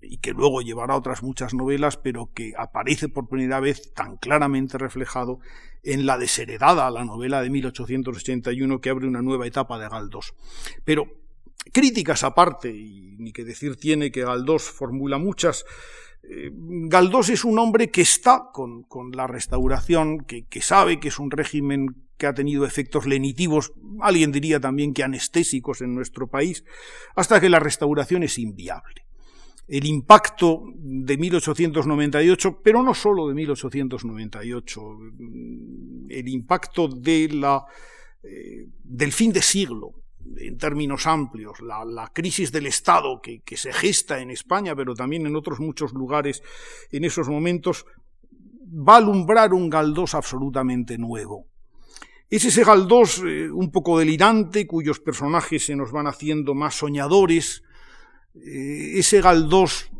y que luego llevará otras muchas novelas, pero que aparece por primera vez tan claramente reflejado en la desheredada, la novela de 1881 que abre una nueva etapa de Galdós. Pero críticas aparte, y ni que decir tiene que Galdós formula muchas, eh, Galdós es un hombre que está con, la restauración, que, sabe que es un régimen que ha tenido efectos lenitivos, alguien diría también que anestésicos en nuestro país, hasta que la restauración es inviable. El impacto de 1898, pero no solo de 1898, el impacto de la, eh, del fin de siglo, en términos amplios, la, crisis del Estado que, se gesta en España, pero también en otros muchos lugares en esos momentos, va a alumbrar un Galdós absolutamente nuevo. Es ese Galdós eh, un poco delirante, cuyos personajes se nos van haciendo más soñadores, eh, ese Galdós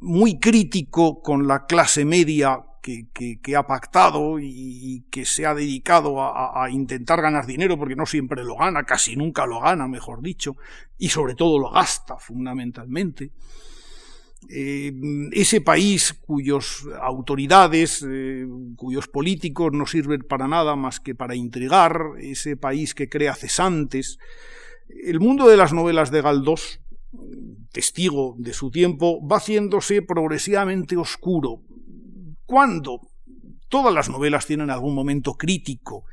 muy crítico con la clase media que, ha pactado y, que se ha dedicado a, intentar ganar dinero, porque no siempre lo gana, casi nunca lo gana, mejor dicho, y sobre todo lo gasta fundamentalmente. Eh, ese país cuyas autoridades, eh, cuyos políticos no sirven para nada más que para intrigar, ese país que crea cesantes. El mundo de las novelas de Galdós, testigo de su tiempo, va haciéndose progresivamente oscuro, cuando todas las novelas tienen algún momento crítico.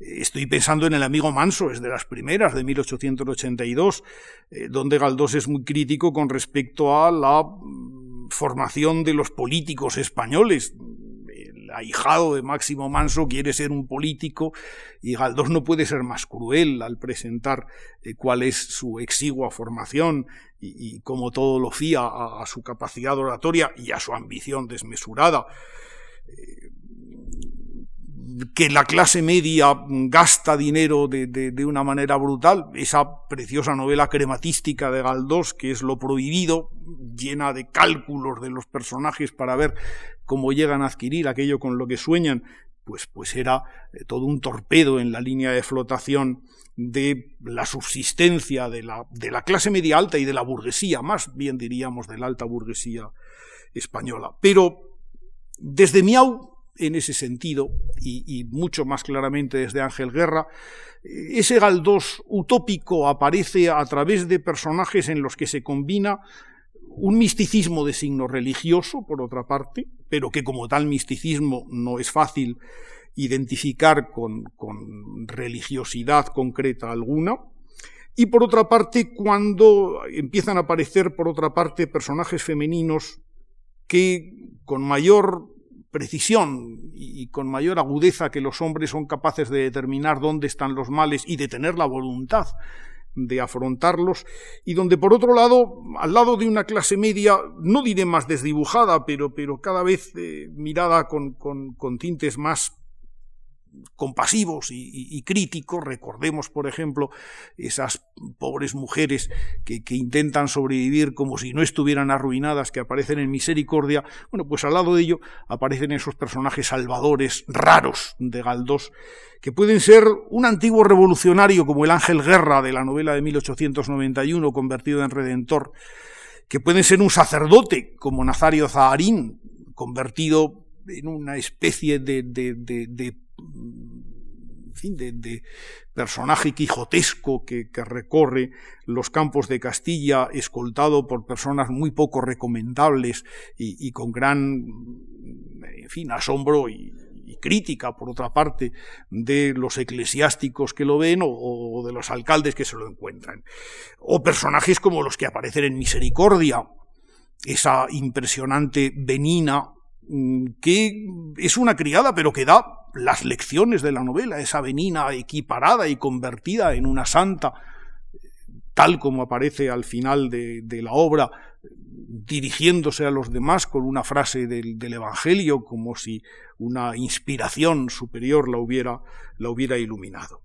Estoy pensando en El amigo Manso, es de las primeras, de 1882, eh, donde Galdós es muy crítico con respecto a la mm, formación de los políticos españoles. El ahijado de Máximo Manso quiere ser un político y Galdós no puede ser más cruel al presentar eh, cuál es su exigua formación y, como todo lo fía a, su capacidad oratoria y a su ambición desmesurada. Eh, que la clase media gasta dinero de, una manera brutal, esa preciosa novela crematística de Galdós, que es Lo Prohibido, llena de cálculos de los personajes para ver cómo llegan a adquirir aquello con lo que sueñan, pues, pues era eh, todo un torpedo en la línea de flotación de la subsistencia de la, de la clase media alta y de la burguesía, más bien diríamos de la alta burguesía española. Pero desde Miau, en ese sentido, y, mucho más claramente desde Ángel Guerra, ese Galdós utópico aparece a través de personajes en los que se combina un misticismo de signo religioso, por otra parte, pero que como tal misticismo no es fácil identificar con, religiosidad concreta alguna. Y por otra parte, cuando empiezan a aparecer, por otra parte, personajes femeninos que con mayor precisión y con mayor agudeza que los hombres son capaces de determinar dónde están los males y de tener la voluntad de afrontarlos, y donde por otro lado, al lado de una clase media, no diré más desdibujada, pero, pero cada vez eh, mirada con, con tintes más compasivos y, críticos. Recordemos, por ejemplo, esas pobres mujeres que, intentan sobrevivir como si no estuvieran arruinadas, que aparecen en Misericordia. Bueno, pues al lado de ello aparecen esos personajes salvadores raros de Galdós, que pueden ser un antiguo revolucionario como el Ángel Guerra de la novela de 1891, convertido en redentor, que pueden ser un sacerdote como Nazario Zaharín, convertido en una especie de fin, de, personaje quijotesco que, recorre los campos de Castilla, escoltado por personas muy poco recomendables y, con gran, en fin, asombro y, crítica, por otra parte, de los eclesiásticos que lo ven o, de los alcaldes que se lo encuentran. O personajes como los que aparecen en Misericordia, esa impresionante venina mm, que es una criada pero que da las lecciones de la novela, esa venina equiparada y convertida en una santa, tal como aparece al final de, la obra, dirigiéndose a los demás con una frase del, Evangelio, como si una inspiración superior la hubiera, la hubiera iluminado.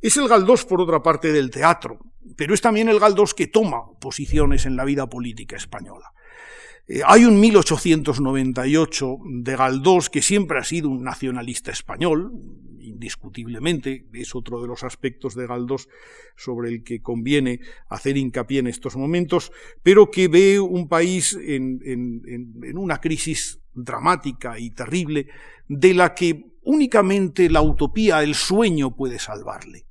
Es el Galdós, por otra parte, del teatro, pero es también el Galdós que toma posiciones en la vida política española. Eh, hay un 1898 de Galdós que siempre ha sido un nacionalista español, indiscutiblemente, es otro de los aspectos de Galdós sobre el que conviene hacer hincapié en estos momentos, pero que ve un país en, una crisis dramática y terrible de la que únicamente la utopía, el sueño puede salvarle.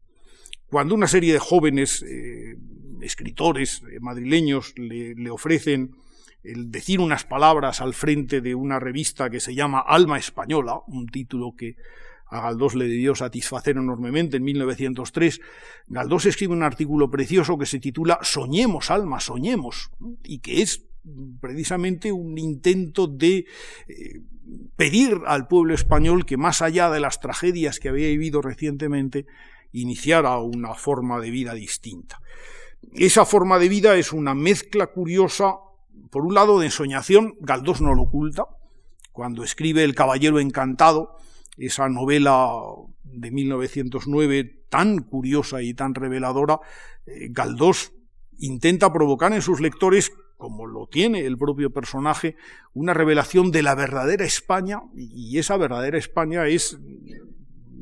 Cuando una serie de jóvenes eh, escritores eh, madrileños le, ofrecen el decir unas palabras al frente de una revista que se llama Alma Española, un título que a Galdós le debió satisfacer enormemente en 1903. Galdós escribe un artículo precioso que se titula Soñemos, alma, soñemos, y que es precisamente un intento de eh, pedir al pueblo español que más allá de las tragedias que había vivido recientemente, iniciara una forma de vida distinta. Esa forma de vida es una mezcla curiosa, por un lado, de ensoñación, Galdós no lo oculta, cuando escribe El Caballero Encantado, esa novela de 1909 tan curiosa y tan reveladora, eh, Galdós intenta provocar en sus lectores, como lo tiene el propio personaje, una revelación de la verdadera España, y esa verdadera España es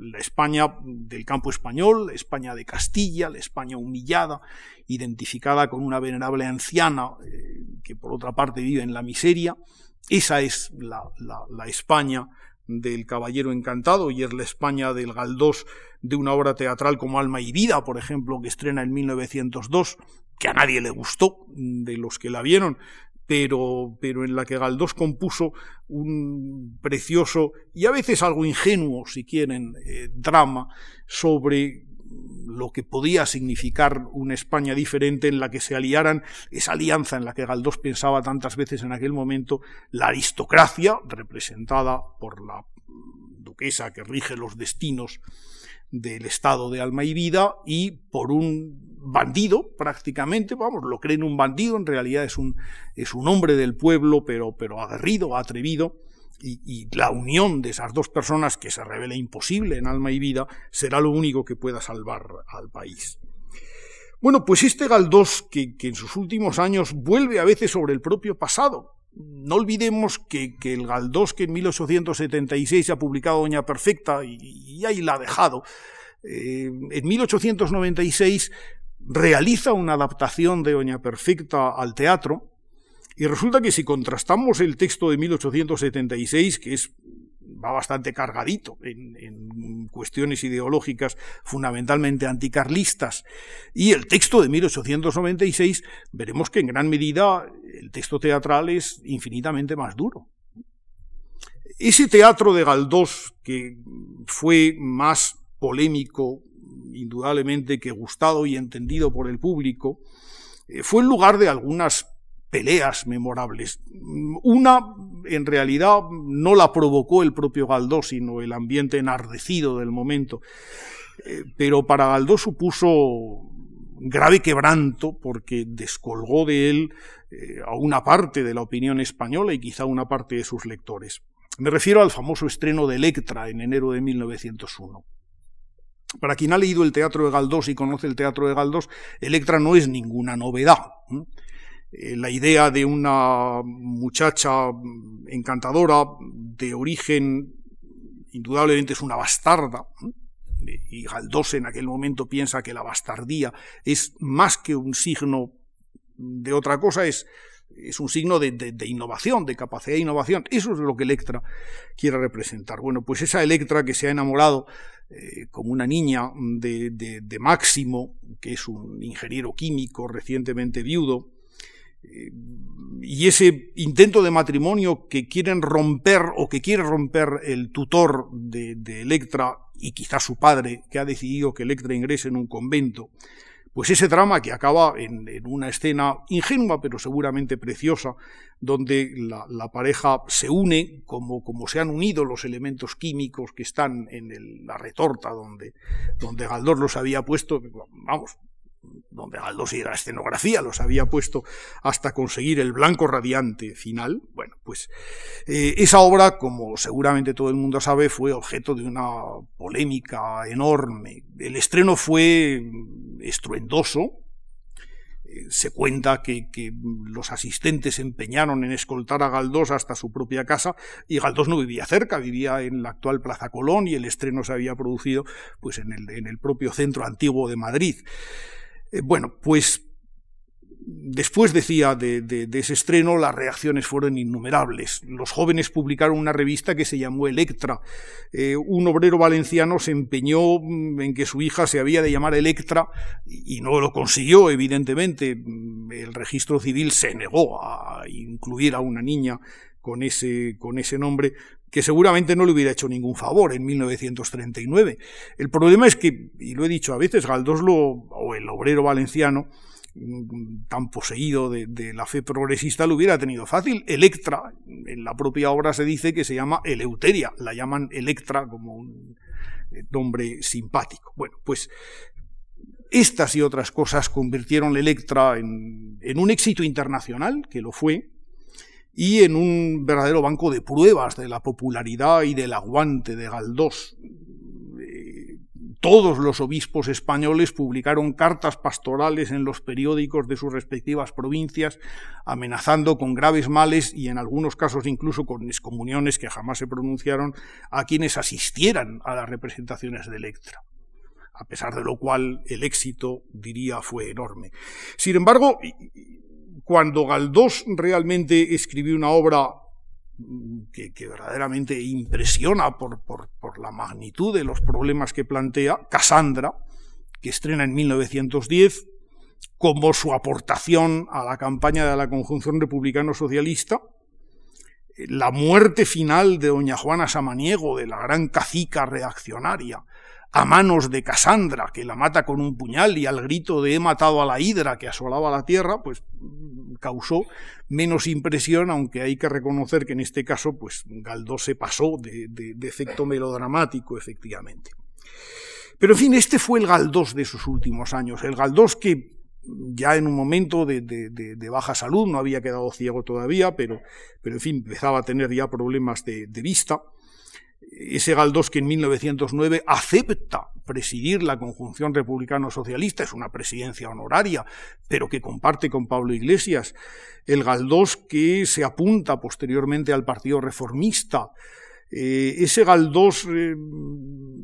la España del campo español, la España de Castilla, la España humillada, identificada con una venerable anciana eh, que por otra parte vive en la miseria. Esa es la, la España del Caballero Encantado y es la España del Galdós de una obra teatral como Alma y Vida, por ejemplo, que estrena en 1902, que a nadie le gustó de los que la vieron, pero, pero en la que Galdós compuso un precioso y a veces algo ingenuo, si quieren, eh, drama sobre lo que podía significar una España diferente en la que se aliaran esa alianza en la que Galdós pensaba tantas veces en aquel momento, la aristocracia, representada por la duquesa que rige los destinos del estado de alma y vida, y por un bandido prácticamente, vamos, lo creen un bandido, en realidad es un, es un hombre del pueblo, pero, pero aguerrido, atrevido, y, la unión de esas dos personas que se revela imposible en alma y vida será lo único que pueda salvar al país. Bueno, pues este Galdós, que, en sus últimos años vuelve a veces sobre el propio pasado, no olvidemos que, el Galdós que en 1876 ha publicado Doña Perfecta y, ahí la ha dejado, eh, en 1896 realiza una adaptación de Doña Perfecta al teatro, y resulta que si contrastamos el texto de 1876, que es va bastante cargadito en, cuestiones ideológicas fundamentalmente anticarlistas, y el texto de 1896, veremos que en gran medida el texto teatral es infinitamente más duro. Ese teatro de Galdós, que fue más polémico, indudablemente, que gustado y entendido por el público, eh, fue el lugar de algunas peleas memorables. Una, en realidad, no la provocó el propio Galdós, sino el ambiente enardecido del momento. Eh, pero para Galdós supuso grave quebranto porque descolgó de él eh, a una parte de la opinión española y quizá una parte de sus lectores. Me refiero al famoso estreno de Electra en enero de 1901. Para quien ha leído el teatro de Galdós y conoce el teatro de Galdós, Electra no es ninguna novedad. Eh, la idea de una muchacha encantadora de origen indudablemente es una bastarda, y Galdós en aquel momento piensa que la bastardía es más que un signo de otra cosa, es, es un signo de, innovación, de capacidad de innovación. Eso es lo que Electra quiere representar. Bueno, pues esa Electra que se ha enamorado eh, como una niña de, de Máximo, que es un ingeniero químico recientemente viudo, y ese intento de matrimonio que quieren romper o que quiere romper el tutor de, Electra y quizás su padre, que ha decidido que Electra ingrese en un convento, pues ese drama que acaba en, una escena ingenua pero seguramente preciosa, donde la, pareja se une como, como, se han unido los elementos químicos que están en la retorta donde, donde Galdós los había puesto, vamos, donde Galdós y la escenografía los había puesto hasta conseguir el blanco radiante final, bueno, pues eh, esa obra, como seguramente todo el mundo sabe, fue objeto de una polémica enorme. El estreno fue estruendoso, eh, se cuenta que, que, los asistentes se empeñaron en escoltar a Galdós hasta su propia casa y Galdós no vivía cerca, vivía en la actual Plaza Colón y el estreno se había producido pues, en, el, en el propio centro antiguo de Madrid. Eh, bueno, pues Después, decía, de, ese estreno, las reacciones fueron innumerables. Los jóvenes publicaron una revista que se llamó Electra. Eh, un obrero valenciano se empeñó mm, en que su hija se había de llamar Electra y no lo consiguió, evidentemente. Mm, el registro civil se negó a incluir a una niña con ese, con ese nombre, que seguramente no le hubiera hecho ningún favor en 1939. El problema es que, y lo he dicho a veces, Galdós o el obrero valenciano, mm, tan poseído de, la fe progresista lo hubiera tenido fácil. Electra, en la propia obra se dice que se llama Eleuteria, la llaman Electra como un eh, nombre simpático. Bueno, pues estas y otras cosas convirtieron Electra en un éxito internacional, que lo fue, y en un verdadero banco de pruebas de la popularidad y del aguante de Galdós. Eh, todos los obispos españoles publicaron cartas pastorales en los periódicos de sus respectivas provincias, amenazando con graves males y en algunos casos incluso con excomuniones que jamás se pronunciaron a quienes asistieran a las representaciones de Electra a pesar de lo cual el éxito, diría, fue enorme. Sin embargo, cuando Galdós realmente escribió una obra mm, que, verdaderamente impresiona por, la magnitud de los problemas que plantea, Cassandra, que estrena en 1910, como su aportación a la campaña de la conjunción republicano-socialista, la muerte final de doña Juana Samaniego, de la gran cacica reaccionaria, a manos de Cassandra, que la mata con un puñal, y al grito de he matado a la hidra que asolaba la tierra, pues causó menos impresión, aunque hay que reconocer que en este caso, pues Galdós se pasó de, efecto melodramático, efectivamente. Pero en fin, este fue el Galdós de esos últimos años, el Galdós que ya en un momento de, baja salud, no había quedado ciego todavía, pero, pero en fin, empezaba a tener ya problemas de, vista, ese Galdós que en 1909 acepta presidir la conjunción republicano-socialista, es una presidencia honoraria, pero que comparte con Pablo Iglesias, el Galdós que se apunta posteriormente al Partido Reformista, eh, ese Galdós eh,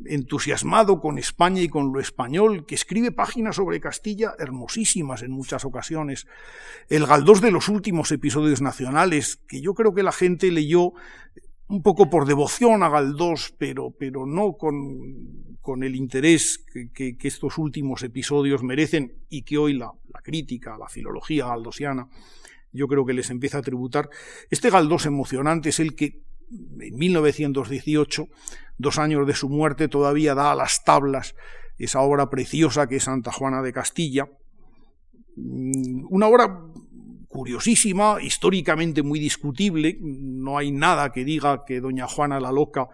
entusiasmado con España y con lo español, que escribe páginas sobre Castilla hermosísimas en muchas ocasiones, el Galdós de los últimos episodios nacionales, que yo creo que la gente leyó un poco por devoción a Galdós, pero, pero no con, con el interés que, que, estos últimos episodios merecen y que hoy la, la, crítica, la filología galdosiana, yo creo que les empieza a tributar. Este Galdós emocionante es el que en 1918, dos años de su muerte, todavía da a las tablas esa obra preciosa que es Santa Juana de Castilla, mm, una obra curiosísima, históricamente muy discutible. No hay nada que diga que doña Juana la Loca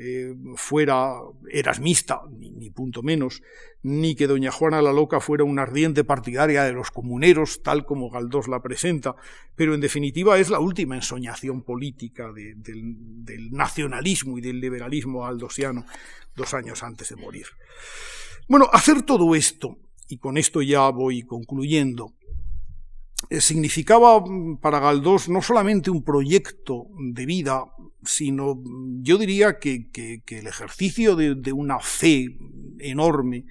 eh, fuera erasmista, ni, punto menos, ni que doña Juana la Loca fuera una ardiente partidaria de los comuneros, tal como Galdós la presenta, pero en definitiva es la última ensoñación política del, del, nacionalismo y del liberalismo aldosiano dos años antes de morir. Bueno, hacer todo esto, y con esto ya voy concluyendo, significaba mm, para Galdós no solamente un proyecto de vida, sino mm, yo diría que, el ejercicio de, una fe enorme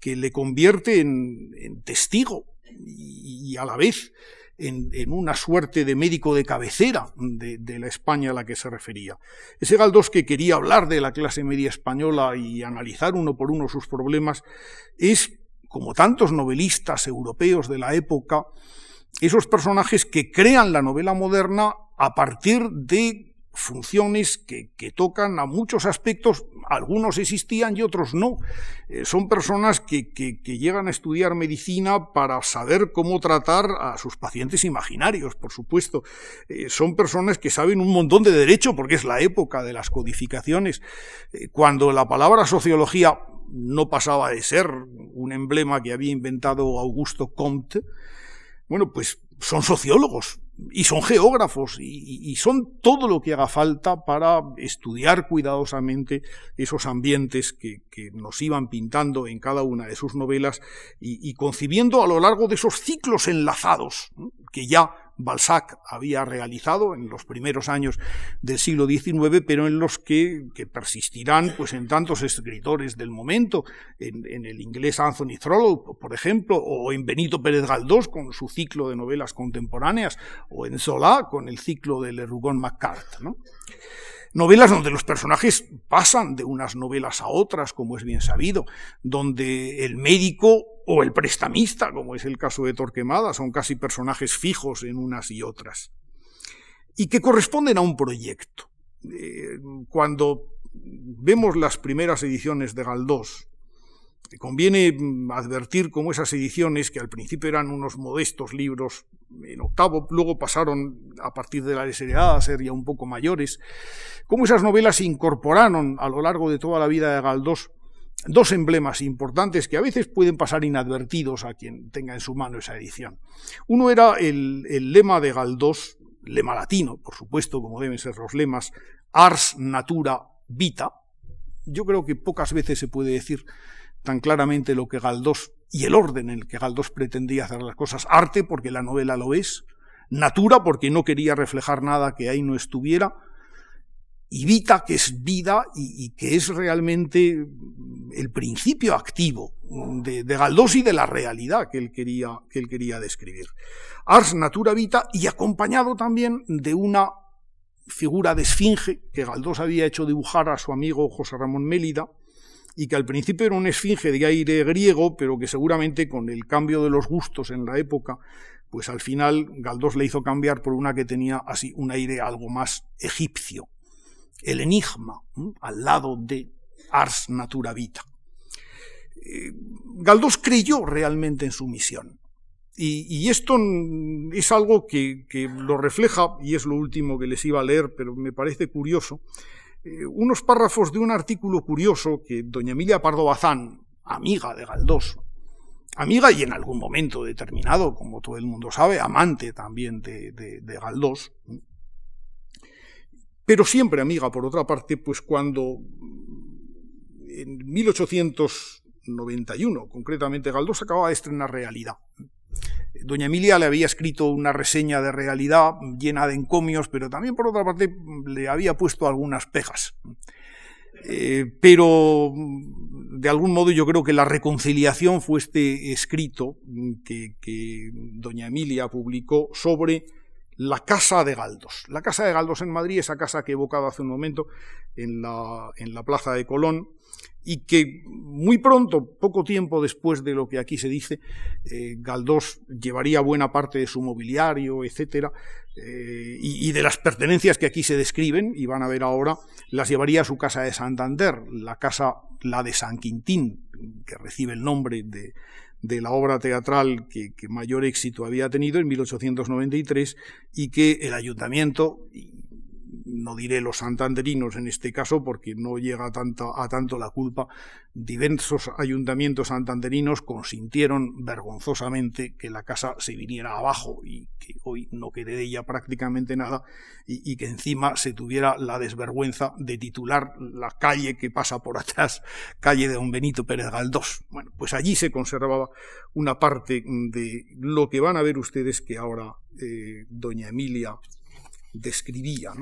que le convierte en, testigo y, a la vez en, una suerte de médico de cabecera de, la España a la que se refería. Ese Galdós que quería hablar de la clase media española y analizar uno por uno sus problemas es, como tantos novelistas europeos de la época, esos personajes que crean la novela moderna a partir de funciones que, tocan a muchos aspectos, algunos existían y otros no. Eh, son personas que, llegan a estudiar medicina para saber cómo tratar a sus pacientes imaginarios, por supuesto. Eh, son personas que saben un montón de derecho porque es la época de las codificaciones. Eh, cuando la palabra sociología no pasaba de ser un emblema que había inventado Augusto Comte, bueno, pues son sociólogos y son geógrafos y, son todo lo que haga falta para estudiar cuidadosamente esos ambientes que, nos iban pintando en cada una de sus novelas y, concibiendo a lo largo de esos ciclos enlazados que ya Balzac había realizado en los primeros años del siglo XIX, pero en los que, persistirán pues, en tantos escritores del momento, en, el inglés Anthony Trollope, por ejemplo, o en Benito Pérez Galdós con su ciclo de novelas contemporáneas, o en Zola con el ciclo de Le Rougon Macquart. ¿no? Novelas donde los personajes pasan de unas novelas a otras, como es bien sabido, donde el médico o el prestamista, como es el caso de Torquemada, son casi personajes fijos en unas y otras, y que corresponden a un proyecto. Eh, cuando vemos las primeras ediciones de Galdós, Conviene mm, advertir cómo esas ediciones, que al principio eran unos modestos libros en octavo, luego pasaron a partir de la desheredada a ser ya un poco mayores, cómo esas novelas incorporaron a lo largo de toda la vida de Galdós dos emblemas importantes que a veces pueden pasar inadvertidos a quien tenga en su mano esa edición. Uno era el, lema de Galdós, lema latino, por supuesto, como deben ser los lemas, ars natura vita. Yo creo que pocas veces se puede decir tan claramente lo que Galdós y el orden en el que Galdós pretendía hacer las cosas. Arte, porque la novela lo es. Natura, porque no quería reflejar nada que ahí no estuviera. Y vita, que es vida y, que es realmente el principio activo de, Galdós y de la realidad que él quería, que él quería describir. Ars natura vita y acompañado también de una figura de esfinge que Galdós había hecho dibujar a su amigo José Ramón Mélida, y que al principio era una esfinge de aire griego, pero que seguramente con el cambio de los gustos en la época, pues al final Galdós le hizo cambiar por una que tenía así un aire algo más egipcio. El enigma, al lado de Ars Natura Vita. Eh, Galdós creyó realmente en su misión. Y, esto es algo que, lo refleja, y es lo último que les iba a leer, pero me parece curioso, eh, unos párrafos de un artículo curioso que doña Emilia Pardo Bazán, amiga de Galdós, amiga y en algún momento determinado, como todo el mundo sabe, amante también de Galdós, pero siempre amiga, por otra parte, pues cuando en 1891, concretamente, Galdós acababa de estrenar Realidad. Doña Emilia le había escrito una reseña de realidad llena de encomios, pero también por otra parte le había puesto algunas pejas. Eh, pero de algún modo yo creo que la reconciliación fue este escrito que, que doña Emilia publicó sobre la Casa de Galdos. La Casa de Galdos en Madrid, esa casa que he evocado hace un momento en la, Plaza de Colón, y que muy pronto, poco tiempo después de lo que aquí se dice, eh, Galdós llevaría buena parte de su mobiliario, etcétera, eh, y, de las pertenencias que aquí se describen, y van a ver ahora, las llevaría a su casa de Santander, la casa, la de San Quintín, que recibe el nombre de, de la obra teatral que, que, mayor éxito había tenido en 1893 y que el ayuntamiento, no diré los santanderinos en este caso porque no llega a tanto, a tanto la culpa, diversos ayuntamientos santanderinos consintieron vergonzosamente que la casa se viniera abajo y que hoy no quede de ella prácticamente nada y, que encima se tuviera la desvergüenza de titular la calle que pasa por atrás, calle de don Benito Pérez Galdós. Bueno, pues allí se conservaba una parte de lo que van a ver ustedes que ahora eh, doña Emilia describía.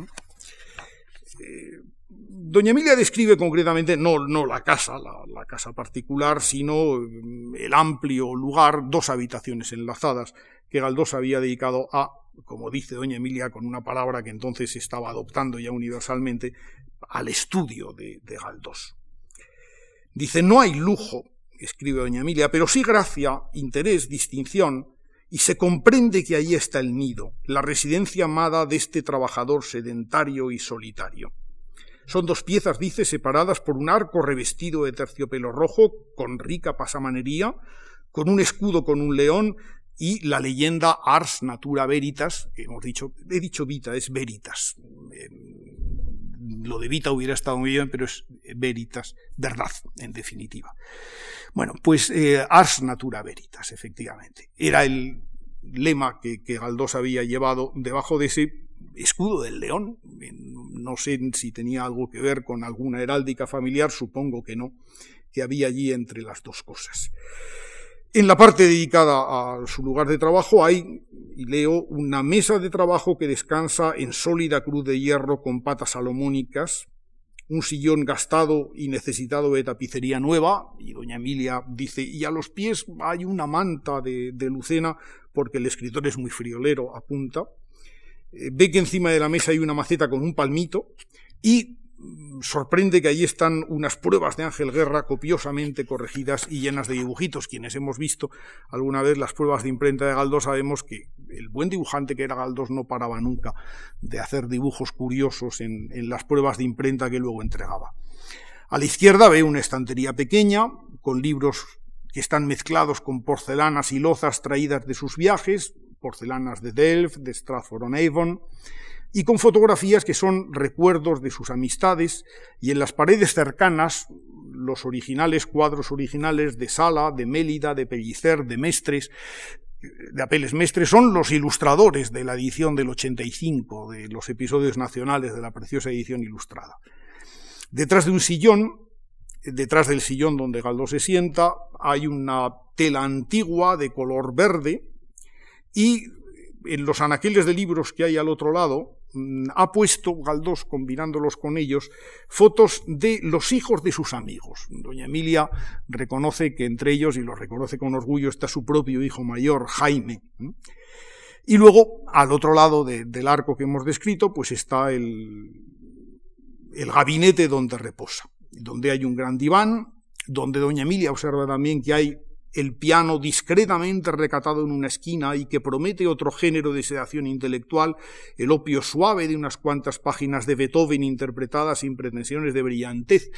Eh, doña Emilia describe concretamente no, no la casa, la, casa particular, sino mm, el amplio lugar, dos habitaciones enlazadas que Galdós había dedicado a, como dice doña Emilia con una palabra que entonces estaba adoptando ya universalmente, al estudio de Galdós. Dice, no hay lujo, escribe doña Emilia, pero sí gracia, interés, distinción, y se comprende que ahí está el nido, la residencia amada de este trabajador sedentario y solitario. Son dos piezas, dice, separadas por un arco revestido de terciopelo rojo, con rica pasamanería, con un escudo con un león y la leyenda Ars Natura Veritas, hemos dicho, he dicho Vita, es Veritas. Lo de Vita hubiera estado muy bien, pero es Veritas, verdad, en definitiva. Bueno, pues eh, Ars Natura Veritas, efectivamente. Era el lema que, que Galdós había llevado debajo de ese escudo del león. No sé si tenía algo que ver con alguna heráldica familiar, supongo que no, que había allí entre las dos cosas. En la parte dedicada a su lugar de trabajo hay, y leo, una mesa de trabajo que descansa en sólida cruz de hierro con patas salomónicas, un sillón gastado y necesitado de tapicería nueva, y doña Emilia dice, y a los pies hay una manta de, lucena, porque el escritor es muy friolero, apunta. Eh, ve que encima de la mesa hay una maceta con un palmito, y sorprende que allí están unas pruebas de Ángel Guerra copiosamente corregidas y llenas de dibujitos. Quienes hemos visto alguna vez las pruebas de imprenta de Galdós sabemos que el buen dibujante que era Galdós no paraba nunca de hacer dibujos curiosos en, en las pruebas de imprenta que luego entregaba. A la izquierda ve una estantería pequeña con libros que están mezclados con porcelanas y lozas traídas de sus viajes, porcelanas de Delft, de Stratford-on-Avon, y con fotografías que son recuerdos de sus amistades y en las paredes cercanas los originales cuadros originales de Sala, de Mélida, de Pellicer, de Mestres, de Apeles Mestres, son los ilustradores de la edición del 85, de los episodios nacionales de la preciosa edición ilustrada. Detrás de un sillón, detrás del sillón donde Galdó se sienta, hay una tela antigua de color verde y en los anaqueles de libros que hay al otro lado, ha puesto Galdós, combinándolos con ellos, fotos de los hijos de sus amigos. Doña Emilia reconoce que entre ellos, y lo reconoce con orgullo, está su propio hijo mayor, Jaime. Y luego, al otro lado del arco que hemos descrito, pues está el, el gabinete donde reposa, donde hay un gran diván, donde doña Emilia observa también que hay el piano discretamente recatado en una esquina y que promete otro género de sedación intelectual, el opio suave de unas cuantas páginas de Beethoven interpretadas sin pretensiones de brillantez.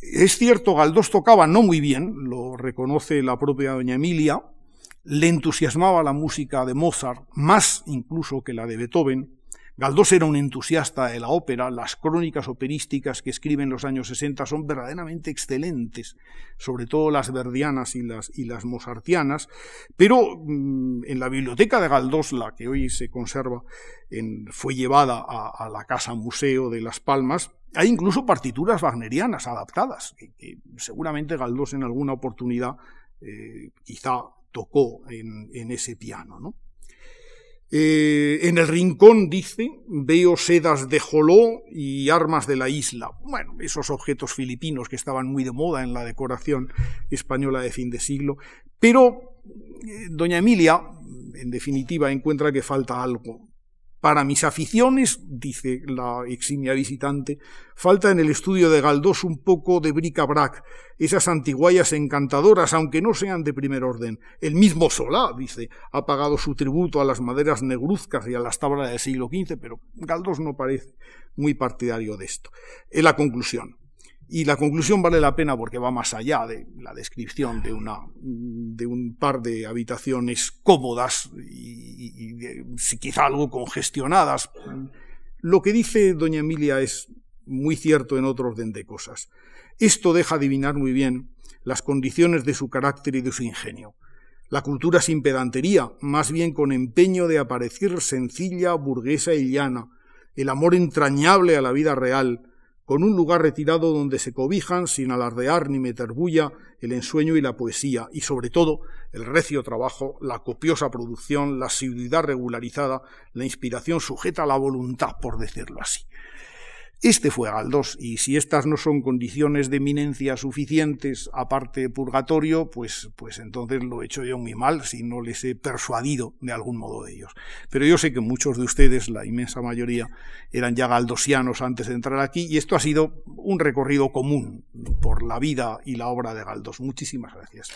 Es cierto, Galdós tocaba no muy bien, lo reconoce la propia doña Emilia, le entusiasmaba la música de Mozart, más incluso que la de Beethoven, Galdós era un entusiasta de la ópera, las crónicas operísticas que escribe en los años 60 son verdaderamente excelentes, sobre todo las verdianas y las, mozartianas, pero mm, en la biblioteca de Galdós, la que hoy se conserva, fue llevada a, la Casa Museo de Las Palmas, hay incluso partituras wagnerianas adaptadas, que, seguramente Galdós en alguna oportunidad eh, quizá tocó en, en ese piano. ¿no? Eh, en el rincón, dice, veo sedas de joló y armas de la isla. Bueno, esos objetos filipinos que estaban muy de moda en la decoración española de fin de siglo. Pero eh, doña Emilia, en definitiva, encuentra que falta algo. Para mis aficiones, dice la eximia visitante, falta en el estudio de Galdós un poco de bric-a-brac, esas antiguallas encantadoras, aunque no sean de primer orden. El mismo Solá, dice, ha pagado su tributo a las maderas negruzcas y a las tablas del siglo XV, pero Galdós no parece muy partidario de esto. En la conclusión, y la conclusión vale la pena porque va más allá de la descripción de, una, de un par de habitaciones cómodas y, quizá algo congestionadas. Lo que dice doña Emilia es muy cierto en otro orden de cosas. Esto deja adivinar muy bien las condiciones de su carácter y de su ingenio. La cultura sin pedantería, más bien con empeño de aparecer sencilla, burguesa y llana, el amor entrañable a la vida real, con un lugar retirado donde se cobijan, sin alardear ni meter bulla, el ensueño y la poesía, y sobre todo el recio trabajo, la copiosa producción, la asiduidad regularizada, la inspiración sujeta a la voluntad, por decirlo así. Este fue Galdós, y si estas no son condiciones de eminencia suficientes, aparte purgatorio, pues, pues entonces lo he hecho yo muy mal si no les he persuadido de algún modo de ellos. Pero yo sé que muchos de ustedes, la inmensa mayoría, eran ya galdosianos antes de entrar aquí, y esto ha sido un recorrido común por la vida y la obra de Galdós. Muchísimas gracias.